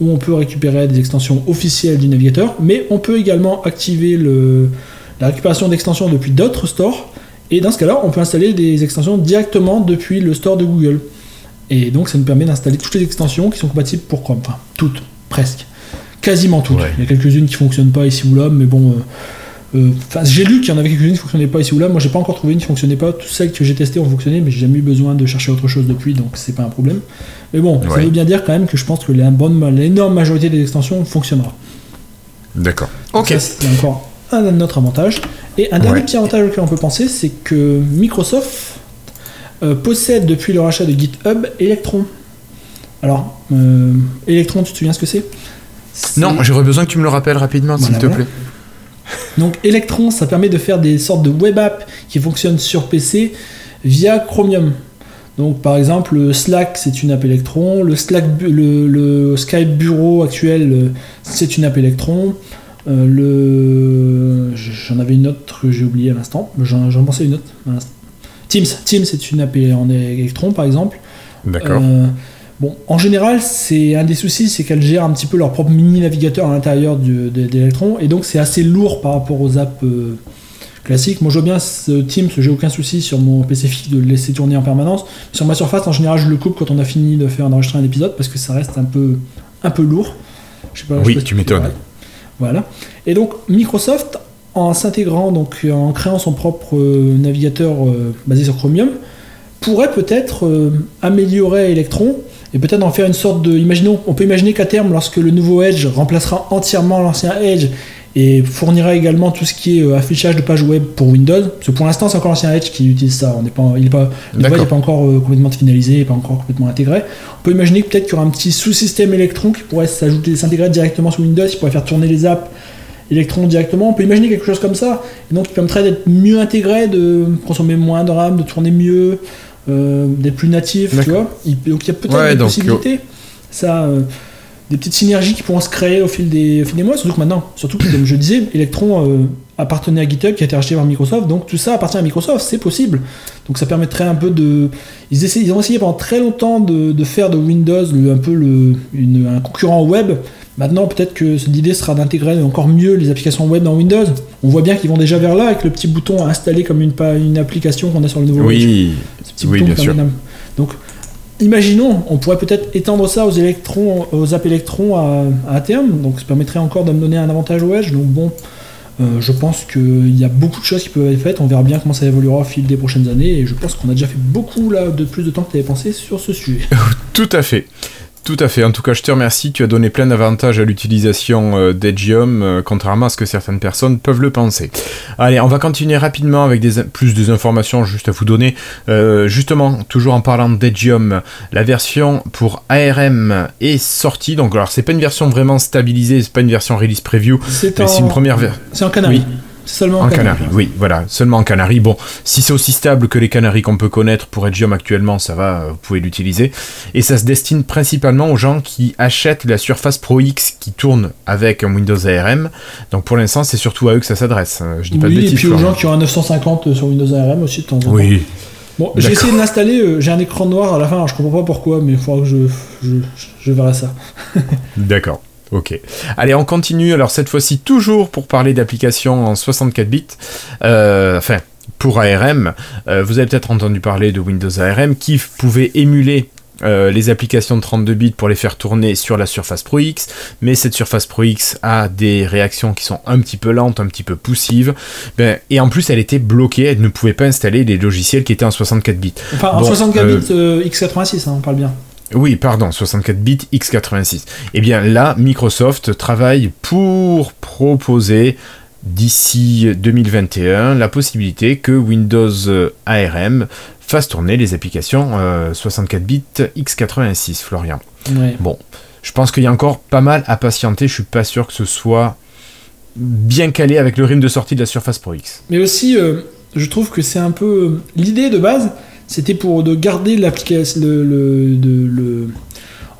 où on peut récupérer des extensions officielles du navigateur, mais on peut également activer le- la récupération d'extensions depuis d'autres stores. Et dans ce cas-là, on peut installer des extensions directement depuis le store de Google. Et donc, ça nous permet d'installer toutes les extensions qui sont compatibles pour Chrome. Enfin, toutes, presque. Quasiment toutes. Ouais. Il y a quelques-unes qui fonctionnent pas ici ou là, mais bon. euh, euh, Enfin, j'ai lu qu'il y en avait quelques-unes qui fonctionnaient pas ici ou là. Moi, j'ai pas encore trouvé une qui fonctionnait pas. Toutes celles que j'ai testées ont fonctionné, mais j'ai jamais eu besoin de chercher autre chose depuis, donc c'est pas un problème. Mais bon, ça veut bien dire quand même que je pense que l'énorme majorité des extensions fonctionnera. D'accord. Ok. Ça, c'est encore un autre avantage. Et un dernier Ouais. petit avantage auquel on peut penser, c'est que Microsoft euh, possède depuis le rachat de GitHub Electron. Alors, euh, Electron, tu te souviens ce que c'est? Non, j'aurais besoin que tu me le rappelles rapidement, s'il te voilà. plaît. Donc Electron, ça permet de faire des sortes de web apps qui fonctionnent sur PC via Chromium. Donc par exemple, le Slack, c'est une app Electron. Le, Slack, le, le Skype Bureau actuel, euh, c'est une app Electron. Euh, le... J'en avais une autre que j'ai oubliée à l'instant. J'en j'en pensais une autre. à. Teams, Teams, c'est une app en Electron par exemple. D'accord. Euh, bon, en général, c'est un des soucis, c'est qu'elles gèrent un petit peu leur propre mini navigateur à l'intérieur d'Electron, et donc c'est assez lourd par rapport aux apps euh, classiques. Moi, je vois bien ce Teams, j'ai aucun souci sur mon PC fixe de le laisser tourner en permanence. Sur ma surface, en général, je le coupe quand on a fini de faire d'enregistrer un épisode parce que ça reste un peu, un peu lourd. Je sais pas, je sais Oui, pas tu m'étonnes. Voilà. Et donc Microsoft, en s'intégrant, donc en créant son propre euh, navigateur euh, basé sur Chromium, pourrait peut-être améliorer Electron et peut-être en faire une sorte de. Imaginons, on peut imaginer qu'à terme, lorsque le nouveau Edge remplacera entièrement l'ancien Edge et fournira également tout ce qui est euh, affichage de pages web pour Windows, parce que pour l'instant c'est encore l'ancien Edge qui utilise ça, on n'est pas, il n'est pas, device n'est pas encore euh, complètement finalisé, il n'est pas encore complètement intégré. On peut imaginer que peut-être qu'il y aura un petit sous-système Electron qui pourrait s'ajouter, s'intégrer directement sur Windows, qui pourrait faire tourner les apps Electron directement. On peut imaginer quelque chose comme ça, et donc qui permettrait d'être mieux intégré, de consommer moins de RAM, de tourner mieux, euh, d'être plus natif, tu vois. Il- donc il y a peut-être Ouais, des donc, possibilités. Ça, euh, des petites synergies qui pourront se créer au fil des, au fil des mois, surtout que maintenant, surtout que, comme je disais, Electron euh, appartenait à GitHub qui a été racheté par Microsoft, donc tout ça appartient à Microsoft, c'est possible. Donc ça permettrait un peu de. Ils, essaient, ils ont essayé pendant très longtemps de, de faire de Windows le- un peu le, une- un concurrent web. Maintenant, peut-être que l'idée sera d'intégrer encore mieux les applications web dans Windows. On voit bien qu'ils vont déjà vers là avec le petit bouton à installer comme une, application qu'on a sur le nouveau. Oui, petit oui, bien sûr. Donc, imaginons, on pourrait peut-être étendre ça aux électrons, aux apps électrons à, à terme. Donc, ça permettrait encore de me donner un avantage au Edge. Donc, bon, euh, je pense qu'il y a beaucoup de choses qui peuvent être faites. On verra bien comment ça évoluera au fil des prochaines années. Et je pense qu'on a déjà fait beaucoup là de plus de temps que tu avais pensé sur ce sujet. Tout à fait. Tout à fait. En tout cas, je te remercie. Tu as donné plein d'avantages à l'utilisation euh, d'Edgium, euh, contrairement à ce que certaines personnes peuvent le penser. Allez, on va continuer rapidement avec des, plus des informations juste à vous donner. Euh, justement, toujours en parlant d'Edgium, la version pour ARM est sortie. Donc, alors, c'est pas une version vraiment stabilisée, c'est pas une version release preview, C'est mais en, c'est une première version. c'est en Canaries. Oui. Seulement en, En Canaries. Canaries, oui, voilà, seulement en Canaries. Bon, si c'est aussi stable que les Canaries qu'on peut connaître pour Edgium actuellement, ça va, euh, vous pouvez l'utiliser. Et ça se destine principalement aux gens qui achètent la Surface Pro X qui tourne avec un Windows ARM. Donc pour l'instant, c'est surtout à eux que ça s'adresse. Euh, Je dis pas de Oui, et bêtises. puis aux gens qui ont un 950 sur Windows ARM aussi de temps en temps. Oui, Bon, j'ai essayé de l'installer, euh, j'ai un écran noir à la fin, alors je comprends pas pourquoi, mais il faudra que je, je, je verrai ça. D'accord. Ok. Allez, on continue. Alors cette fois-ci toujours pour parler d'applications en 64 bits. Euh, enfin, pour ARM, vous avez peut-être entendu parler de Windows ARM qui pouvait émuler euh, les applications de 32 bits pour les faire tourner sur la Surface Pro X, mais cette Surface Pro X a des réactions qui sont un petit peu lentes, un petit peu poussives, ben, et en plus elle était bloquée, elle ne pouvait pas installer les logiciels qui étaient en 64 bits. Enfin, en 64 euh, bits euh, x86, hein, on parle bien. Oui, pardon, 64 bits x86. Eh bien là, Microsoft travaille pour proposer d'ici 2021 la possibilité que Windows ARM fasse tourner les applications 64 euh, bits x86, Florian. Bon, je pense qu'il y a encore pas mal à patienter, je suis pas sûr que ce soit bien calé avec le rythme de sortie de la Surface Pro X. Mais aussi, euh, je trouve que c'est un peu... Euh, l'idée de base, c'était pour de garder l'application... Le,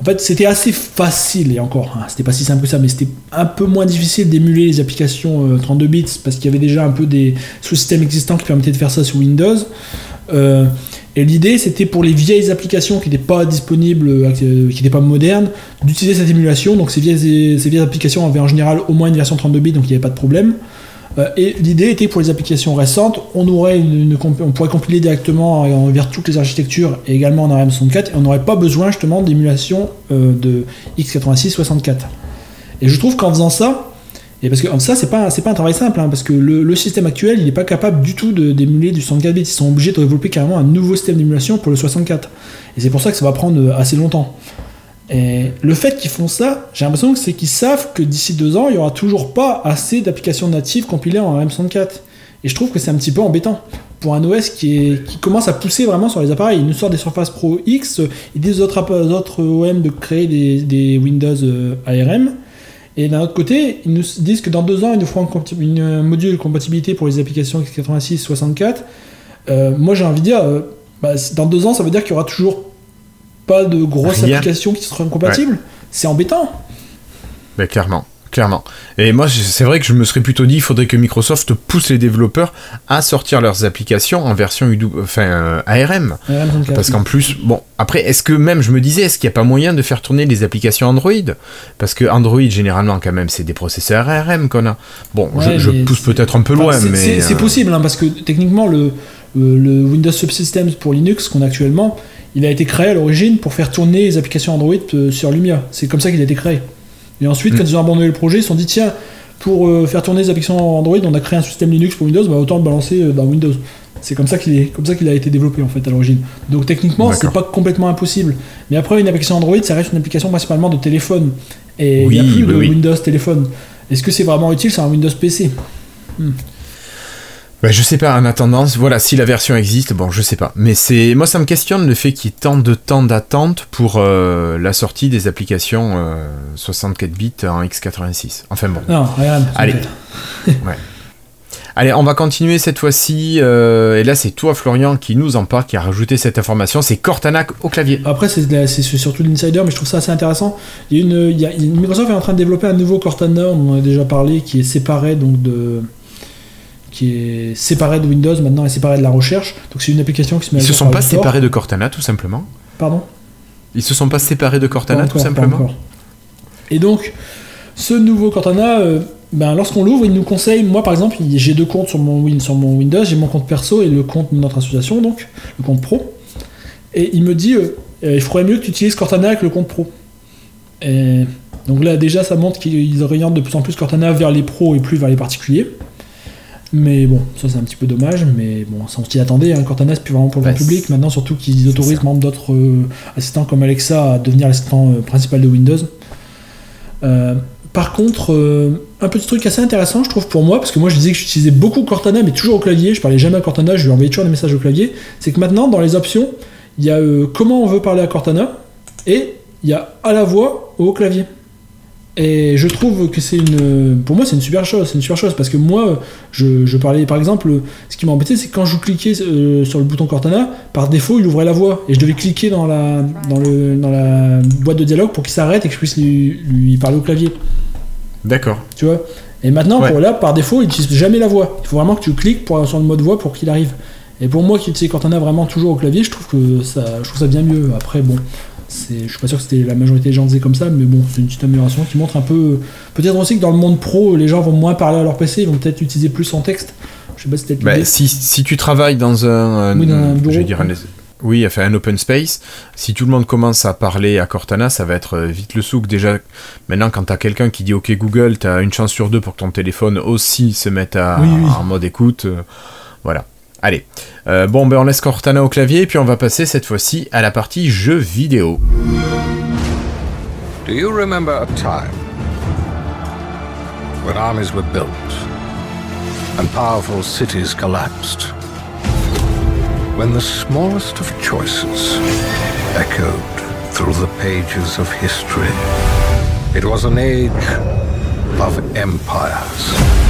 En fait, c'était assez facile, et encore, hein, c'était pas si simple que ça, mais c'était un peu moins difficile d'émuler les applications 32 bits, parce qu'il y avait déjà un peu des sous-systèmes existants qui permettaient de faire ça sur Windows. Euh, et l'idée, c'était pour les vieilles applications qui n'étaient pas disponibles, euh, qui n'étaient pas modernes, d'utiliser cette émulation. Donc ces vieilles applications avaient en général au moins une version 32 bits, donc il n'y avait pas de problème. Euh, et l'idée était pour les applications récentes, on, aurait une, on pourrait compiler directement vers toutes les architectures et également en ARM64, et on n'aurait pas besoin justement d'émulation de x86-64. Et je trouve qu'en faisant ça, et parce que ça, c'est pas, pas un travail simple, hein, parce que le, système actuel, il n'est pas capable du tout d'émuler du 64 bits. Ils sont obligés de développer carrément un nouveau système d'émulation pour le 64. Et c'est pour ça que ça va prendre assez longtemps. Et le fait qu'ils font ça, j'ai l'impression que c'est qu'ils savent que d'ici deux ans, il n'y aura toujours pas assez d'applications natives compilées en RM64. Et je trouve que c'est un petit peu embêtant pour un OS qui, commence à pousser vraiment sur les appareils. Ils nous sortent des Surface Pro X, ils disent aux autres, autres OM de créer des, Windows euh, ARM. Et d'un autre côté, ils nous disent que dans deux ans, ils nous feront un module de compatibilité pour les applications x86 64. Euh, moi, j'ai envie de dire, euh, bah, dans deux ans, ça veut dire qu'il y aura toujours pas de grosses applications qui seront compatibles. C'est embêtant. Mais clairement clairement. Et moi, c'est vrai que je me serais plutôt dit, il faudrait que Microsoft pousse les développeurs à sortir leurs applications en version enfin, euh, ARM. Parce qu'en plus, bon, après, est-ce que même, je me disais, est-ce qu'il n'y a pas moyen de faire tourner les applications Android? Parce que Android, généralement, quand même, c'est des processeurs ARM qu'on a. Bon, je, pousse peut-être un peu loin, mais... C'est euh, possible, hein, parce que techniquement, le, le Windows Subsystems pour Linux qu'on a actuellement, il a été créé à l'origine pour faire tourner les applications Android euh, sur Lumia. C'est comme ça qu'il a été créé. Et ensuite, quand mm. ils ont abandonné le projet, ils se sont dit tiens, pour euh, faire tourner les applications Android, on a créé un système Linux pour Windows, bah, autant le balancer euh, dans Windows. C'est comme ça qu'il est, comme ça qu'il a été développé en fait à l'origine. Donc techniquement, c'est pas complètement impossible. Mais après, une application Android, ça reste une application principalement de téléphone. Et il n'y a plus de Windows téléphone. Est-ce que c'est vraiment utile sur un Windows PC hmm. Bah, je sais pas, en attendant, voilà, si la version existe, bon, je sais pas. Mais c'est, moi, ça me questionne le fait qu'il y ait tant de temps d'attente pour euh, la sortie des applications 64 euh, bits en x86. Enfin bon. Non, rien. Allez. ouais. Allez, on va continuer cette fois-ci. Euh, et là, c'est toi, Florian, qui nous en parle, qui a rajouté cette information. C'est Cortana au clavier. Après, c'est, surtout l'insider, mais je trouve ça assez intéressant. Il y a une, il y a, Microsoft est en train de développer un nouveau Cortana, on en a déjà parlé, qui est séparé donc de qui est séparé de Windows maintenant et séparé de la recherche. Donc c'est une application qui se met Ils se sont pas séparés de Cortana tout simplement Pardon? Ils se sont pas séparés de Cortana tout simplement Et donc ce nouveau Cortana, euh, ben, lorsqu'on l'ouvre, il nous conseille, moi par exemple, j'ai deux comptes sur mon, sur mon Windows, j'ai mon compte perso et le compte de notre association, donc le compte pro. Et il me dit, euh, euh, il faudrait mieux que tu utilises Cortana avec le compte pro. Et donc là déjà ça montre qu'ils orientent de plus en plus Cortana vers les pros et plus vers les particuliers. Mais bon, ça c'est un petit peu dommage, mais bon, ça on s'y attendait. Hein, Cortana, c'est plus vraiment pour le public. Maintenant, surtout qu'ils autorisent même d'autres euh, assistants comme Alexa à devenir l'assistant euh, principal de Windows. Euh, par contre, un petit truc assez intéressant, je trouve pour moi, parce que moi je disais que j'utilisais beaucoup Cortana, mais toujours au clavier. Je parlais jamais à Cortana, je lui envoyais toujours des messages au clavier. C'est que maintenant, dans les options, il y a comment on veut parler à Cortana et il y a à la voix au clavier. Et je trouve que c'est une. Pour moi, c'est une super chose. C'est une super chose parce que moi, je, parlais par exemple. Ce qui m'embêtait, c'est quand je cliquais euh, sur le bouton Cortana, par défaut, il ouvrait la voix. Et je devais cliquer dans la, dans le, dans la boîte de dialogue pour qu'il s'arrête et que je puisse lui, parler au clavier. D'accord. Tu vois? Et maintenant, pour là, par défaut, il n'utilise jamais la voix. Il faut vraiment que tu cliques pour, sur le mode voix pour qu'il arrive. Et pour moi qui utilise Cortana vraiment toujours au clavier, je trouve que ça, je trouve ça bien mieux. Après, bon, je suis pas sûr que c'était la majorité des gens faisaient comme ça, mais bon, c'est une petite amélioration qui montre un peu. Peut-être aussi que dans le monde pro, les gens vont moins parler à leur PC, ils vont peut-être utiliser plus en texte. Je sais pas si c'était Bah, si, si tu travailles dans un, Oui, dans un bureau, je vais dire un- oui, enfin un open space, si tout le monde commence à parler à Cortana, ça va être euh, vite le souk. Déjà, maintenant, quand t'as quelqu'un qui dit OK Google, t'as une chance sur deux pour que ton téléphone aussi se mette à, Oui, oui. en mode écoute. euh, voilà. Allez. Euh, bon, ben on laisse Cortana au clavier, puis on va passer cette fois-ci à la partie jeux vidéo. Do you remember a time when armies were built and powerful cities collapsed? When the smallest of choices echoed through the pages of history? It was an age of empires.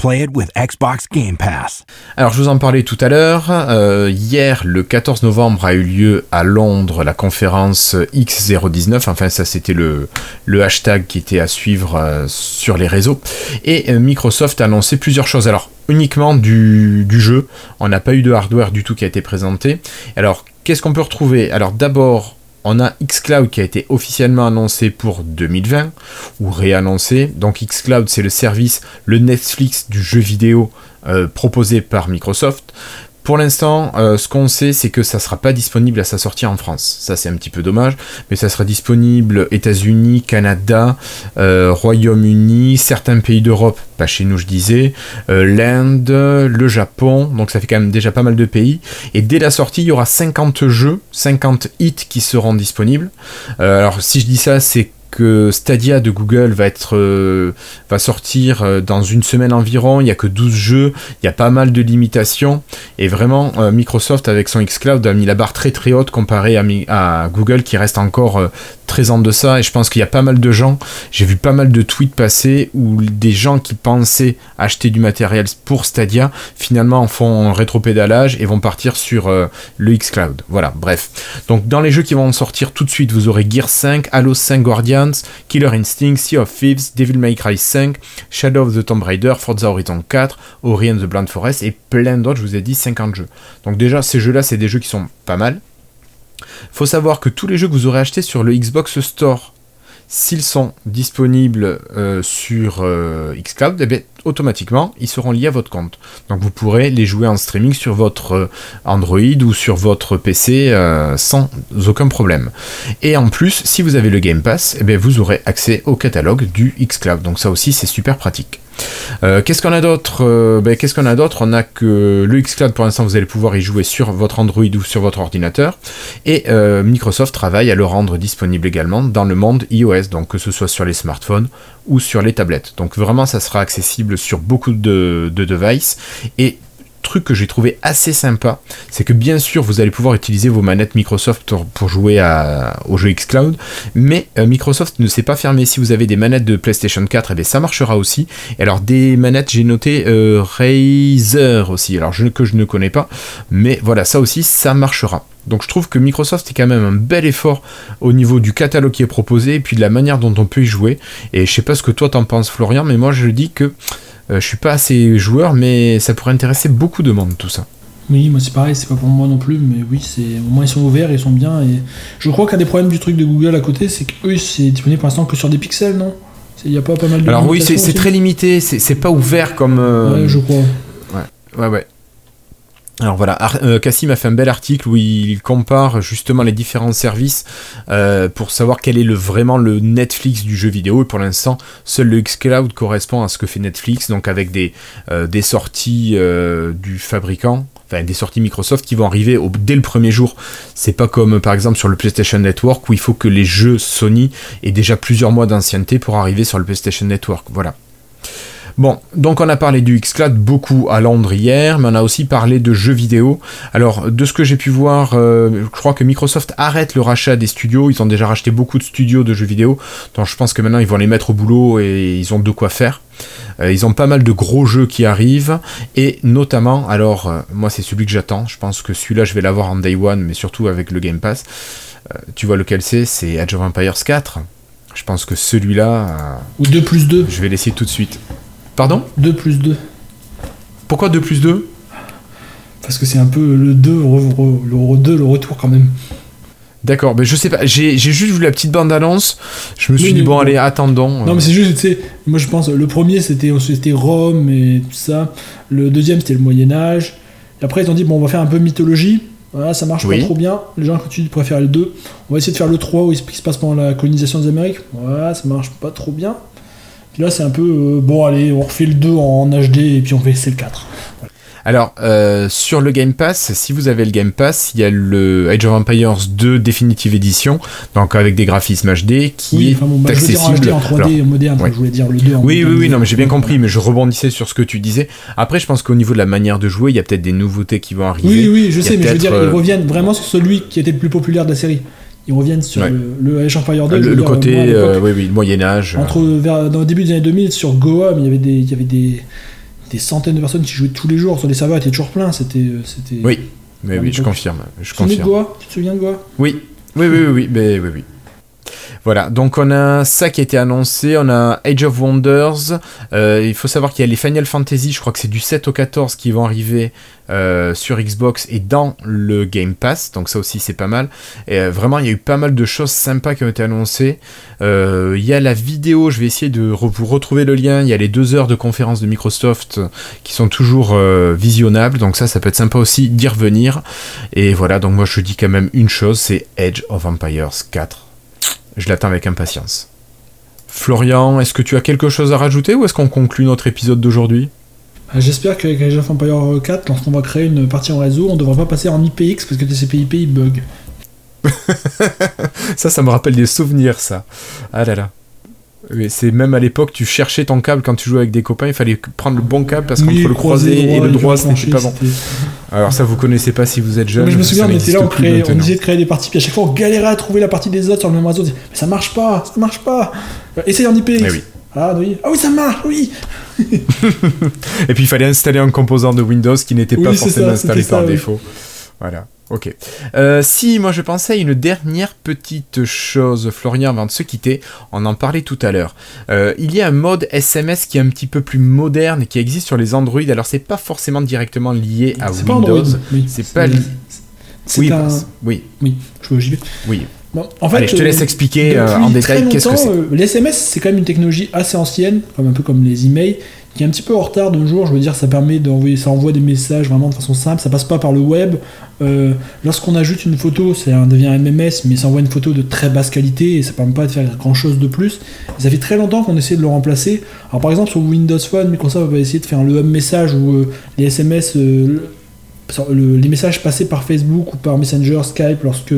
Play it with Xbox Game Pass. Alors, je vous en parlais tout à l'heure. euh, hier, le 14 novembre, a eu lieu à Londres la conférence X019. Enfin, ça, c'était le, le hashtag qui était à suivre euh, sur les réseaux. Et euh, Microsoft a annoncé plusieurs choses. Alors, uniquement du, du jeu. On n'a pas eu de hardware du tout qui a été présenté. Alors, qu'est-ce qu'on peut retrouver? Alors, d'abord, on a xCloud qui a été officiellement annoncé pour 2020 ou réannoncé. Donc xCloud c'est le service, le Netflix du jeu vidéo euh, proposé par Microsoft. Pour l'instant, euh, ce qu'on sait, c'est que ça sera pas disponible à sa sortie en France. Ça, c'est un petit peu dommage, mais ça sera disponible États-Unis, Canada, euh, Royaume-Uni, certains pays d'Europe, pas chez nous, je disais, euh, l'Inde, le Japon. Donc, ça fait quand même déjà pas mal de pays. Et dès la sortie, il y aura 50 jeux, 50 hits qui seront disponibles. Alors, si je dis ça, c'est que Stadia de Google va être euh, va sortir euh, dans une semaine environ, il n'y a que 12 jeux, il y a pas mal de limitations. Et vraiment euh, Microsoft avec son xCloud a mis la barre très très haute comparé à, Google qui reste encore euh, très en deçà. Et je pense qu'il y a pas mal de gens, j'ai vu pas mal de tweets passer où des gens qui pensaient acheter du matériel pour Stadia finalement en font un rétropédalage et vont partir sur le xCloud. Voilà, bref. Donc dans les jeux qui vont sortir tout de suite, vous aurez Gear 5, Halo 5 Killer Instinct, Sea of Thieves, Devil May Cry 5, Shadow of the Tomb Raider, Forza Horizon 4, Ori and the Blind Forest et plein d'autres, je vous ai dit 50 jeux. Donc déjà ces jeux-là, c'est des jeux qui sont pas mal. Faut savoir que tous les jeux que vous aurez achetés sur le Xbox Store, s'ils sont disponibles euh, sur euh, xCloud, eh bien, automatiquement, ils seront liés à votre compte. Donc vous pourrez les jouer en streaming sur votre euh, Android ou sur votre PC euh, sans aucun problème. Et en plus, si vous avez le Game Pass, eh bien, vous aurez accès au catalogue du xCloud. Donc ça aussi, c'est super pratique. Euh, qu'est-ce qu'on a d'autre ben, Qu'est-ce qu'on a d'autre? On a que le xCloud pour l'instant vous allez pouvoir y jouer sur votre Android ou sur votre ordinateur et Microsoft travaille à le rendre disponible également dans le monde iOS donc que ce soit sur les smartphones ou sur les tablettes. Donc vraiment ça sera accessible sur beaucoup de, de devices. Et truc que j'ai trouvé assez sympa, c'est que bien sûr vous allez pouvoir utiliser vos manettes Microsoft pour- jouer au jeu xCloud, mais euh, Microsoft ne s'est pas fermé. Si vous avez des manettes de PlayStation 4, eh bien, ça marchera aussi. Et alors des manettes, j'ai noté euh, Razer aussi, alors que je ne connais pas, mais voilà, ça aussi, ça marchera. Donc je trouve que Microsoft est quand même un bel effort au niveau du catalogue qui est proposé et puis de la manière dont on peut y jouer. Et je sais pas ce que toi t'en penses Florian, mais moi je dis que je suis pas assez joueur, mais ça pourrait intéresser beaucoup de monde tout ça. Oui, moi c'est pareil, c'est pas pour moi non plus, mais oui, c'est au moins ils sont ouverts, ils sont bien. Et je crois qu'un des problèmes du truc de Google à côté, c'est que eux c'est disponible pour l'instant que sur des pixels, non? Il y a pas pas mal de. Alors oui, c'est très limité, c'est pas ouvert comme. euh, Ouais, je crois. Ouais, ouais. Alors voilà, Ar- euh, Cassim a fait un bel article où il compare justement les différents services euh, pour savoir quel est vraiment le Netflix du jeu vidéo. Et pour l'instant, seul le xCloud correspond à ce que fait Netflix, donc avec des, euh, sorties du fabricant, enfin des sorties Microsoft qui vont arriver dès le premier jour. C'est pas comme par exemple sur le PlayStation Network où il faut que les jeux Sony aient déjà plusieurs mois d'ancienneté pour arriver sur le PlayStation Network. Voilà. Bon, donc on a parlé du Xcloud beaucoup à Londres hier, mais on a aussi parlé de jeux vidéo. Alors, de ce que j'ai pu voir, euh, je crois que Microsoft arrête le rachat des studios. Ils ont déjà racheté beaucoup de studios de jeux vidéo, donc je pense que maintenant ils vont les mettre au boulot et ils ont de quoi faire. Euh, ils ont pas mal de gros jeux qui arrivent, et notamment, alors, euh, moi c'est celui que j'attends. Je pense que celui-là, je vais l'avoir en day one, mais surtout avec le Game Pass. Euh, tu vois lequel c'est? C'est Age of Empires 4. Je pense que celui-là, Ou 2 plus 2. je vais l'essayer tout de suite. Pardon 2 plus 2. Pourquoi 2 plus 2 Parce que c'est un peu le 2, re- re- le re- 2, le retour quand même. D'accord, mais je sais pas, j'ai juste vu la petite bande-annonce, je me suis Oui, dit, bon, bon. allez, attendons. Non, mais c'est juste, tu sais, moi je pense, le premier c'était c'était Rome et tout ça. Le deuxième c'était le Moyen-Âge. Et après ils ont dit, bon, on va faire un peu mythologie. Voilà, ça marche Oui. pas trop bien. Les gens continuent de préférer le 2. On va essayer de faire le 3 où il se passe pendant la colonisation des Amériques. Voilà, ça marche pas trop bien. Puis là c'est un peu, euh, bon, allez, on refait le 2 en HD et puis on fait c'est le 4. Alors, euh, sur le Game Pass, si vous avez le Game Pass, il y a le Age of Empires 2 Definitive Edition, donc avec des graphismes HD, qui Oui, est enfin bon, bah, je veux dire en accessible. HD en 3D Alors, moderne, ouais. je voulais dire le 2 en oui, oui, oui, non, mais j'ai bien compris, mais je rebondissais sur ce que tu disais. Après, je pense qu'au niveau de la manière de jouer, il y a peut-être des nouveautés qui vont arriver. Oui, oui, je sais, mais je veux dire, euh, ils reviennent vraiment sur celui qui était le plus populaire de la série. Ils reviennent sur Ouais. le, le Age of Empires 2. Le, je veux le côté, euh, oui, oui, le Moyen-Âge. euh, Entre, vers, dans le début des années 2000, sur Goa, mais il y avait des, il y avait des, des centaines de personnes qui jouaient tous les jours sur les serveurs, étaient toujours pleins. C'était, c'était. Oui, mais oui, je confirme. Je Tu te souviens de confirme. Goa? Tu te souviens de Goa? Oui, oui, oui, oui, oui, mais oui, oui. Voilà, donc on a ça qui a été annoncé, on a Age of Wonders, euh, il faut savoir qu'il y a les Final Fantasy, je crois que c'est du 7 au 14 qui vont arriver euh, sur Xbox et dans le Game Pass, donc ça aussi c'est pas mal. Et euh, vraiment, il y a eu pas mal de choses sympas qui ont été annoncées. Euh, Il y a la vidéo, je vais essayer de vous retrouver le lien, il y a les deux heures de conférence de Microsoft qui sont toujours visionnables, donc ça, ça peut être sympa aussi d'y revenir. Et voilà, donc moi je dis quand même une chose, c'est Age of Empires 4. Je l'attends avec impatience. Florian, est-ce que tu as quelque chose à rajouter ou est-ce qu'on conclut notre épisode d'aujourd'hui? J'espère qu'avec Age of Empires 4, lorsqu'on va créer une partie en réseau, on ne devra pas passer en IPX parce que TCP/IP il bug. Ça, ça me rappelle des souvenirs, ça. Ah là là. Oui, c'est même à l'époque, tu cherchais ton câble quand tu jouais avec des copains, il fallait prendre le bon câble parce qu'entre le croisé et le droit, ce n'était pas bon. Alors ça, vous connaissez pas si vous êtes jeune. Mais je me souviens, on était là, on, essayait de créer des parties, puis à chaque fois on galérait à trouver la partie des autres sur le même réseau. On disait, mais ça marche pas, ça marche pas. Essaye en IPX. Eh oui. Ah oui. Ah oui, ça marche, oui. Et puis il fallait installer un composant de Windows qui n'était pas Oui, forcément ça, installé par ça, oui. défaut. Voilà, ok. Euh, si, moi je pensais à une dernière petite chose, Florian, avant de se quitter, on en parlait tout à l'heure. Euh, il y a un mode SMS qui est un petit peu plus moderne qui existe sur les Android. Alors c'est pas forcément directement lié à Windows. C'est pas li- Oui, un... oui, Oui, je vais. oui. Bon, en fait, Allez, je te euh, laisse expliquer euh, en détail qu'est-ce que c'est. euh, les SMS, c'est quand même une technologie assez ancienne, comme un peu comme les emails, qui est un petit peu en retard de nos jours. Je veux dire, ça permet d'envoyer, ça envoie des messages vraiment de façon simple. Ça passe pas par le web. Euh, Lorsqu'on ajoute une photo, ça devient un MMS, mais ça envoie une photo de très basse qualité et ça permet pas de faire grand chose de plus. Et ça fait très longtemps qu'on essaie de le remplacer. Alors par exemple sur Windows Phone, Microsoft va essayer de faire le hub message ou euh, les SMS. euh, le- les messages passés par Facebook ou par Messenger, Skype lorsque,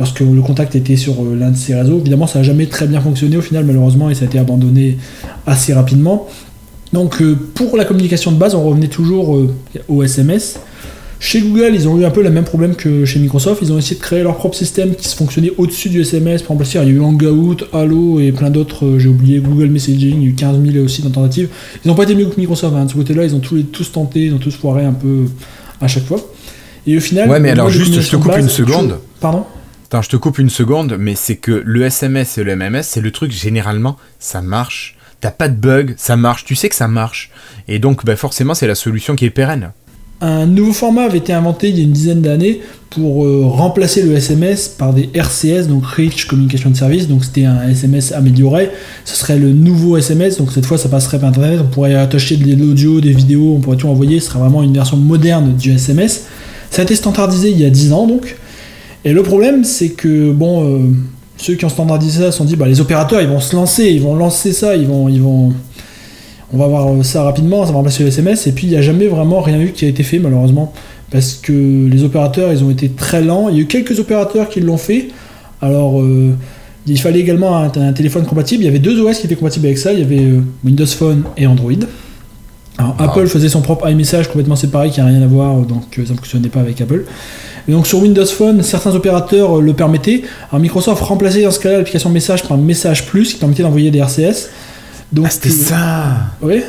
lorsque le contact était sur euh, l'un de ces réseaux. Évidemment, ça n'a jamais très bien fonctionné au final, malheureusement, et ça a été abandonné assez rapidement. Donc, euh, pour la communication de base, on revenait toujours euh, au SMS. Chez Google, ils ont eu un peu le même problème que chez Microsoft. Ils ont essayé de créer leur propre système qui se fonctionnait au-dessus du SMS. Par exemple, il y a eu Hangout, Halo et plein d'autres. J'ai oublié Google Messaging. Il y a eu 15 000 aussi dans tentatives. Ils n'ont pas été mieux que Microsoft. hein. De ce côté-là, ils ont tous, tenté, ils ont tous foiré un peu à chaque fois. Et au final. Ouais, mais alors juste, je te coupe une seconde. je- Pardon? Je te coupe une seconde, mais c'est que le SMS et le MMS, c'est le truc, généralement, ça marche. T'as pas de bug, ça marche, tu sais que ça marche. Et donc, bah, forcément, c'est la solution qui est pérenne. Un nouveau format avait été inventé il y a une dizaine d'années pour euh, remplacer le SMS par des RCS, donc Rich Communication Service. Donc c'était un SMS amélioré. Ce serait le nouveau SMS. Donc cette fois, ça passerait par Internet. On pourrait attacher de l'audio, des vidéos, on pourrait tout envoyer. Ce serait vraiment une version moderne du SMS. Ça a été standardisé il y a 10 ans donc. Et le problème, c'est que bon, euh, ceux qui ont standardisé ça se sont dit, bah, les opérateurs, ils vont se lancer, ils vont lancer ça, ils vont, ils vont, on va voir ça rapidement, ça va remplacer le SMS. Et puis il n'y a jamais vraiment rien eu qui a été fait malheureusement, parce que les opérateurs, ils ont été très lents. Il y a eu quelques opérateurs qui l'ont fait. Alors, euh, Il fallait également un, téléphone compatible. Il y avait deux OS qui étaient compatibles avec ça. Il y avait euh, Windows Phone et Android. Alors, Ah. Apple faisait son propre iMessage complètement séparé qui n'a rien à voir, donc euh, ça ne fonctionnait pas avec Apple. Et donc sur Windows Phone, certains opérateurs euh, le permettaient. Alors Microsoft remplaçait dans ce cas-là l'application Message par Message Plus qui permettait d'envoyer des RCS. Donc, Ah, c'était euh, ça Oui,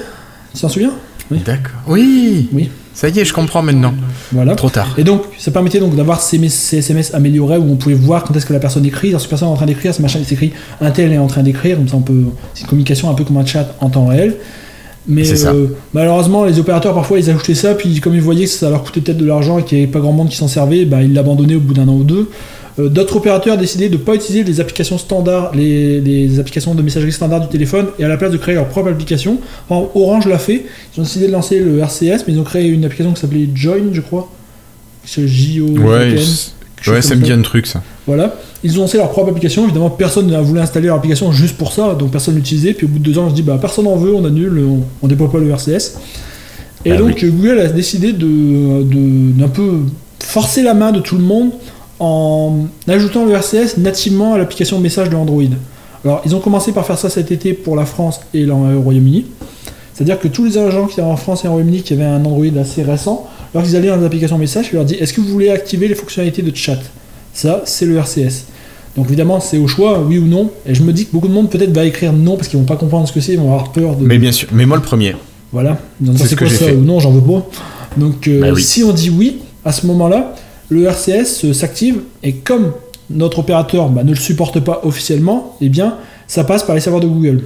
tu t'en souviens? Oui. D'accord. Oui Oui. Ça y est, je comprends maintenant. Voilà. Trop tard. Et donc, ça permettait donc d'avoir ces, SMS améliorés où on pouvait voir quand est-ce que la personne écrit. Lorsque la personne est en train d'écrire, ce machin il s'écrit un tel est en train d'écrire, comme ça on peut. C'est une communication un peu comme un chat en temps réel. Mais euh, malheureusement, les opérateurs parfois ils ajoutaient ça, puis comme ils voyaient que ça leur coûtait peut-être de l'argent et qu'il n'y avait pas grand monde qui s'en servait, bah, ils l'abandonnaient au bout d'un an ou deux. Euh, D'autres opérateurs décidaient de ne pas utiliser les applications standards, les, les applications de messagerie standard du téléphone, et à la place de créer leur propre application. Enfin, Orange l'a fait. Ils ont décidé de lancer le RCS, mais ils ont créé une application qui s'appelait Join, je crois. C'est J-O. Ouais, quelque c- chose ouais ça me dit un truc, ça. Voilà. Ils ont lancé leur propre application. Évidemment, personne n'a voulu installer leur application juste pour ça, donc personne l'utilisait. Puis au bout de deux ans, on se dit, bah personne en veut, on annule, on, on déploie pas le RCS. Et Ah donc Google a décidé de de- d'un peu forcer la main de tout le monde en ajoutant le RCS nativement à l'application message de Android. Alors, ils ont commencé par faire ça cet été pour la France et le Royaume-Uni. C'est-à-dire que tous les agents qui étaient en France et en Royaume-Uni qui avaient un Android assez récent, lorsqu'ils allaient dans les applications message, ils leur dit Est-ce que vous voulez activer les fonctionnalités de chat? Ça, c'est le RCS. Donc évidemment, c'est au choix, oui ou non. Et je me dis que beaucoup de monde peut-être va écrire non parce qu'ils vont pas comprendre ce que c'est, ils vont avoir peur de. Mais bien sûr, mais moi le premier. Voilà. Donc, C'est ce que quoi j'ai ça fait. ou non, j'en veux pas. Donc euh, Bah oui. si on dit oui, à ce moment-là, le RCS euh, s'active et comme notre opérateur bah, ne le supporte pas officiellement, eh bien, ça passe par les serveurs de Google.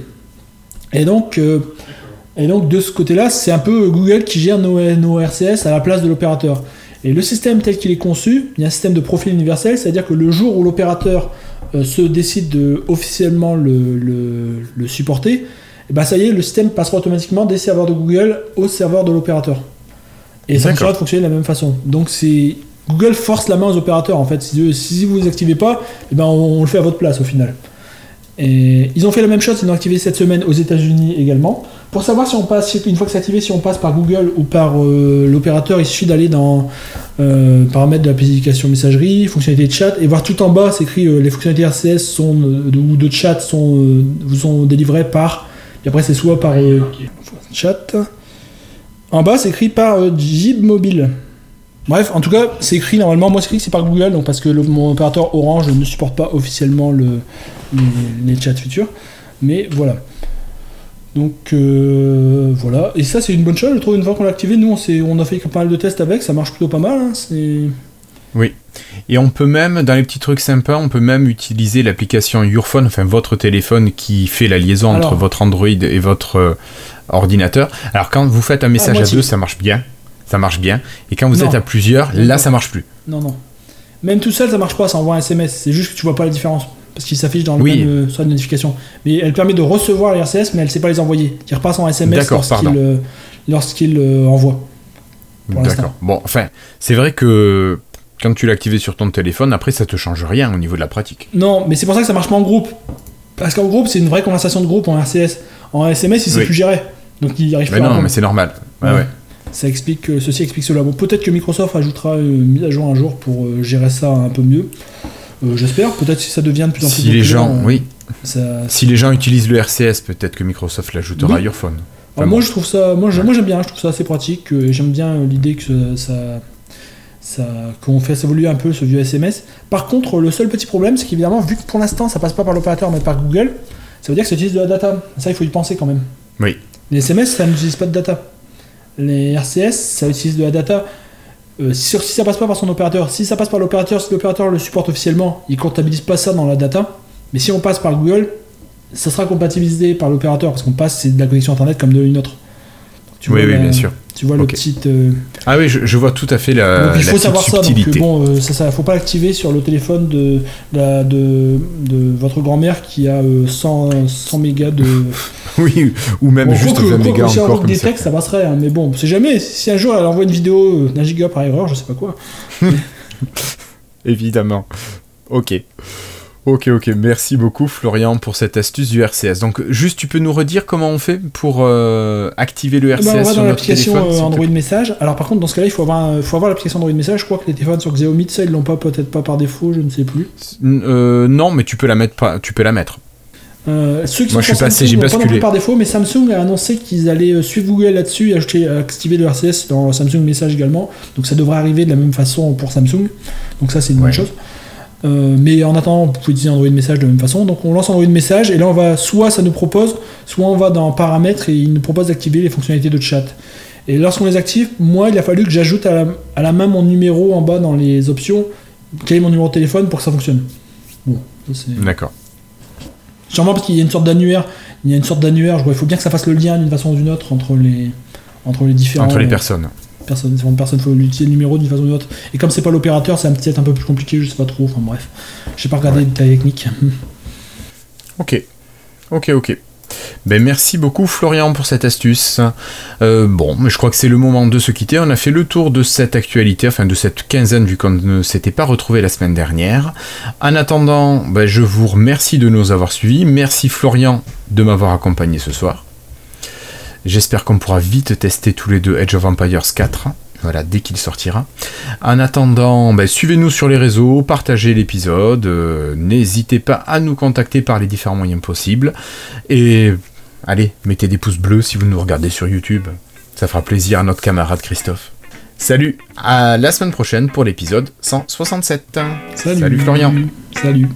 Et donc, euh, et donc de ce côté-là, c'est un peu Google qui gère nos, nos RCS à la place de l'opérateur. Et le système tel qu'il est conçu, il y a un système de profil universel, c'est-à-dire que le jour où l'opérateur euh, se décide de officiellement le, le- le supporter, et ben ça y est, le système passera automatiquement des serveurs de Google aux serveurs de l'opérateur. Et ça de fonctionner de la même façon. Donc c'est Google force la main aux opérateurs en fait. Si, si vous les activez pas, eh ben on, on le fait à votre place au final. Et ils ont fait la même chose, ils l'ont activé cette semaine aux États-Unis également. Pour savoir si on passe, une fois que c'est activé, si on passe par Google ou par euh, l'opérateur, il suffit d'aller dans euh, paramètres de l'application messagerie, fonctionnalités de chat, et voir tout en bas, c'est écrit euh, les fonctionnalités RCS sont, ou de chat sont, vous sont délivrées par. Et après, c'est soit par chat. En bas, c'est écrit par Jib Mobile. Bref, en tout cas, c'est écrit normalement. Moi, c'est écrit c'est par Google, donc parce que mon opérateur Orange ne supporte pas officiellement le, les chats futurs. Mais voilà. Donc euh, voilà. Et ça, c'est une bonne chose. Je trouve une fois qu'on l'a activé, nous, on, a fait pas mal de tests avec. Ça marche plutôt pas mal. hein, c'est Et on peut même, dans les petits trucs sympas, on peut même utiliser l'application Yourphone, enfin votre téléphone qui fait la liaison Alors. entre votre Android et votre euh, ordinateur. Alors quand vous faites un message à deux, ça marche bien. Ça marche bien. Et quand vous Non. êtes à plusieurs, là ça marche plus. Non, non. Même tout seul, ça marche pas, ça envoie un SMS. C'est juste que tu vois pas la différence. Parce qu'il s'affiche dans le Oui. même euh, soit de notification. Mais elle permet de recevoir les RCS, mais elle sait pas les envoyer. Il repasse en SMS lorsqu'il euh, lorsqu'il euh, envoie. D'accord. Bon, enfin, c'est vrai que quand tu l'as activé sur ton téléphone, après ça te change rien au niveau de la pratique. Non, mais c'est pour ça que ça marche pas en groupe. Parce qu'en groupe, c'est une vraie conversation de groupe en RCS. En SMS, il sait Oui. plus gérer. Donc il arrive Mais pas non, mais c'est normal. Ouais, Ouais. ouais. Ça explique, ceci explique cela. Bon, peut-être que Microsoft ajoutera une mise à jour un jour pour gérer ça un peu mieux. Euh, J'espère. Peut-être si ça devient de plus en plus Si les gens, on- oui, ça, si les gens utilisent le RCS, peut-être que Microsoft l'ajoutera Oui. à Yourphone. Alors, Enfin, moi je trouve ça, moi j'aime bien, je trouve ça assez pratique. euh, J'aime bien euh, l'idée que ça, ça, qu'on fasse évoluer un peu ce vieux SMS. Par contre, le seul petit problème, c'est qu'évidemment, vu que pour l'instant ça passe pas par l'opérateur mais par Google, ça veut dire que ça utilise de la data. Ça, il faut y penser quand même. Oui. Les SMS, ça n'utilise pas de data. Les RCS, ça utilise de la data. Euh, si ça passe pas par son opérateur, si ça passe par l'opérateur, si l'opérateur le supporte officiellement, il comptabilise pas ça dans la data. Mais si on passe par Google, ça sera compatibilisé par l'opérateur parce qu'on passe de la connexion internet comme de une autre. Tu Oui, vois oui, la- bien sûr. Tu vois le petit. euh, Ah oui, je, je vois tout à fait la, donc il faut savoir ça. Donc bon, euh, ça, ça, faut pas l'activer sur le téléphone de, la- de, de votre grand-mère qui a euh, 100, 100 mégas de. Oui, ou même Bon, juste quoique- 20 quoique mégas si on encore comme des ça. textes, ça passerait. hein, mais bon, on sait jamais. Si un jour elle envoie une vidéo euh, d'un giga par erreur, je sais pas quoi. Évidemment. Ok. Ok, ok, merci beaucoup Florian pour cette astuce du RCS. Donc juste, tu peux nous redire comment on fait pour euh, activer le RCS Bah, on va sur dans l'application euh, Android Message. Alors par contre, dans ce cas-là, il faut avoir, un- faut avoir l'application Android Message. Je crois que les téléphones sur Xiaomi, ça, ils l'ont pas, peut-être pas par défaut, je ne sais plus. Euh, non, mais tu peux la mettre pas. Tu peux la mettre. Euh, ceux qui Moi, sont je suis passé, j'ai l'ont pas non basculé. plus par défaut, mais Samsung a annoncé qu'ils allaient euh, suivre Google là-dessus et ajouter, activer le RCS dans Samsung Message également. Donc ça devrait arriver de la même façon pour Samsung. Donc ça, c'est une Ouais. bonne chose. Euh, mais en attendant, vous pouvez utiliser Android Message de la même façon. Donc on lance Android Message et là on va soit ça nous propose, soit on va dans paramètres et il nous propose d'activer les fonctionnalités de chat. Et lorsqu'on les active, moi il a fallu que j'ajoute à la, à la main mon numéro en bas dans les options, quel est mon numéro de téléphone pour que ça fonctionne. Bon. D'accord. Sûrement parce qu'il y a une sorte d'annuaire. Il y a une sorte d'annuaire. Il faut bien que ça fasse le lien d'une façon ou d'une autre entre les entre les différents Entre les euh, personnes. Personnes. Différentes personnes, faut utiliser le numéro d'une façon ou d'une autre. Et comme c'est pas l'opérateur, c'est un peut-être un peu plus compliqué. Je sais pas trop. Enfin bref, j'ai pas regardé les détails techniques. Ok. Ok, ok. Ben merci beaucoup Florian pour cette astuce. Euh, bon, je crois que c'est le moment de se quitter. On a fait le tour de cette actualité, enfin de cette quinzaine vu qu'on ne s'était pas retrouvé la semaine dernière. En attendant, ben, je vous remercie de nous avoir suivis. Merci Florian de m'avoir accompagné ce soir. J'espère qu'on pourra vite tester tous les deux Edge of Empires 4. Voilà, dès qu'il sortira. En attendant, ben, suivez-nous sur les réseaux, partagez l'épisode, euh, n'hésitez pas à nous contacter par les différents moyens possibles. Et allez, mettez des pouces bleus si vous nous regardez sur YouTube. Ça fera plaisir à notre camarade Christophe. Salut, à la semaine prochaine pour l'épisode 167. Salut Florian. Salut.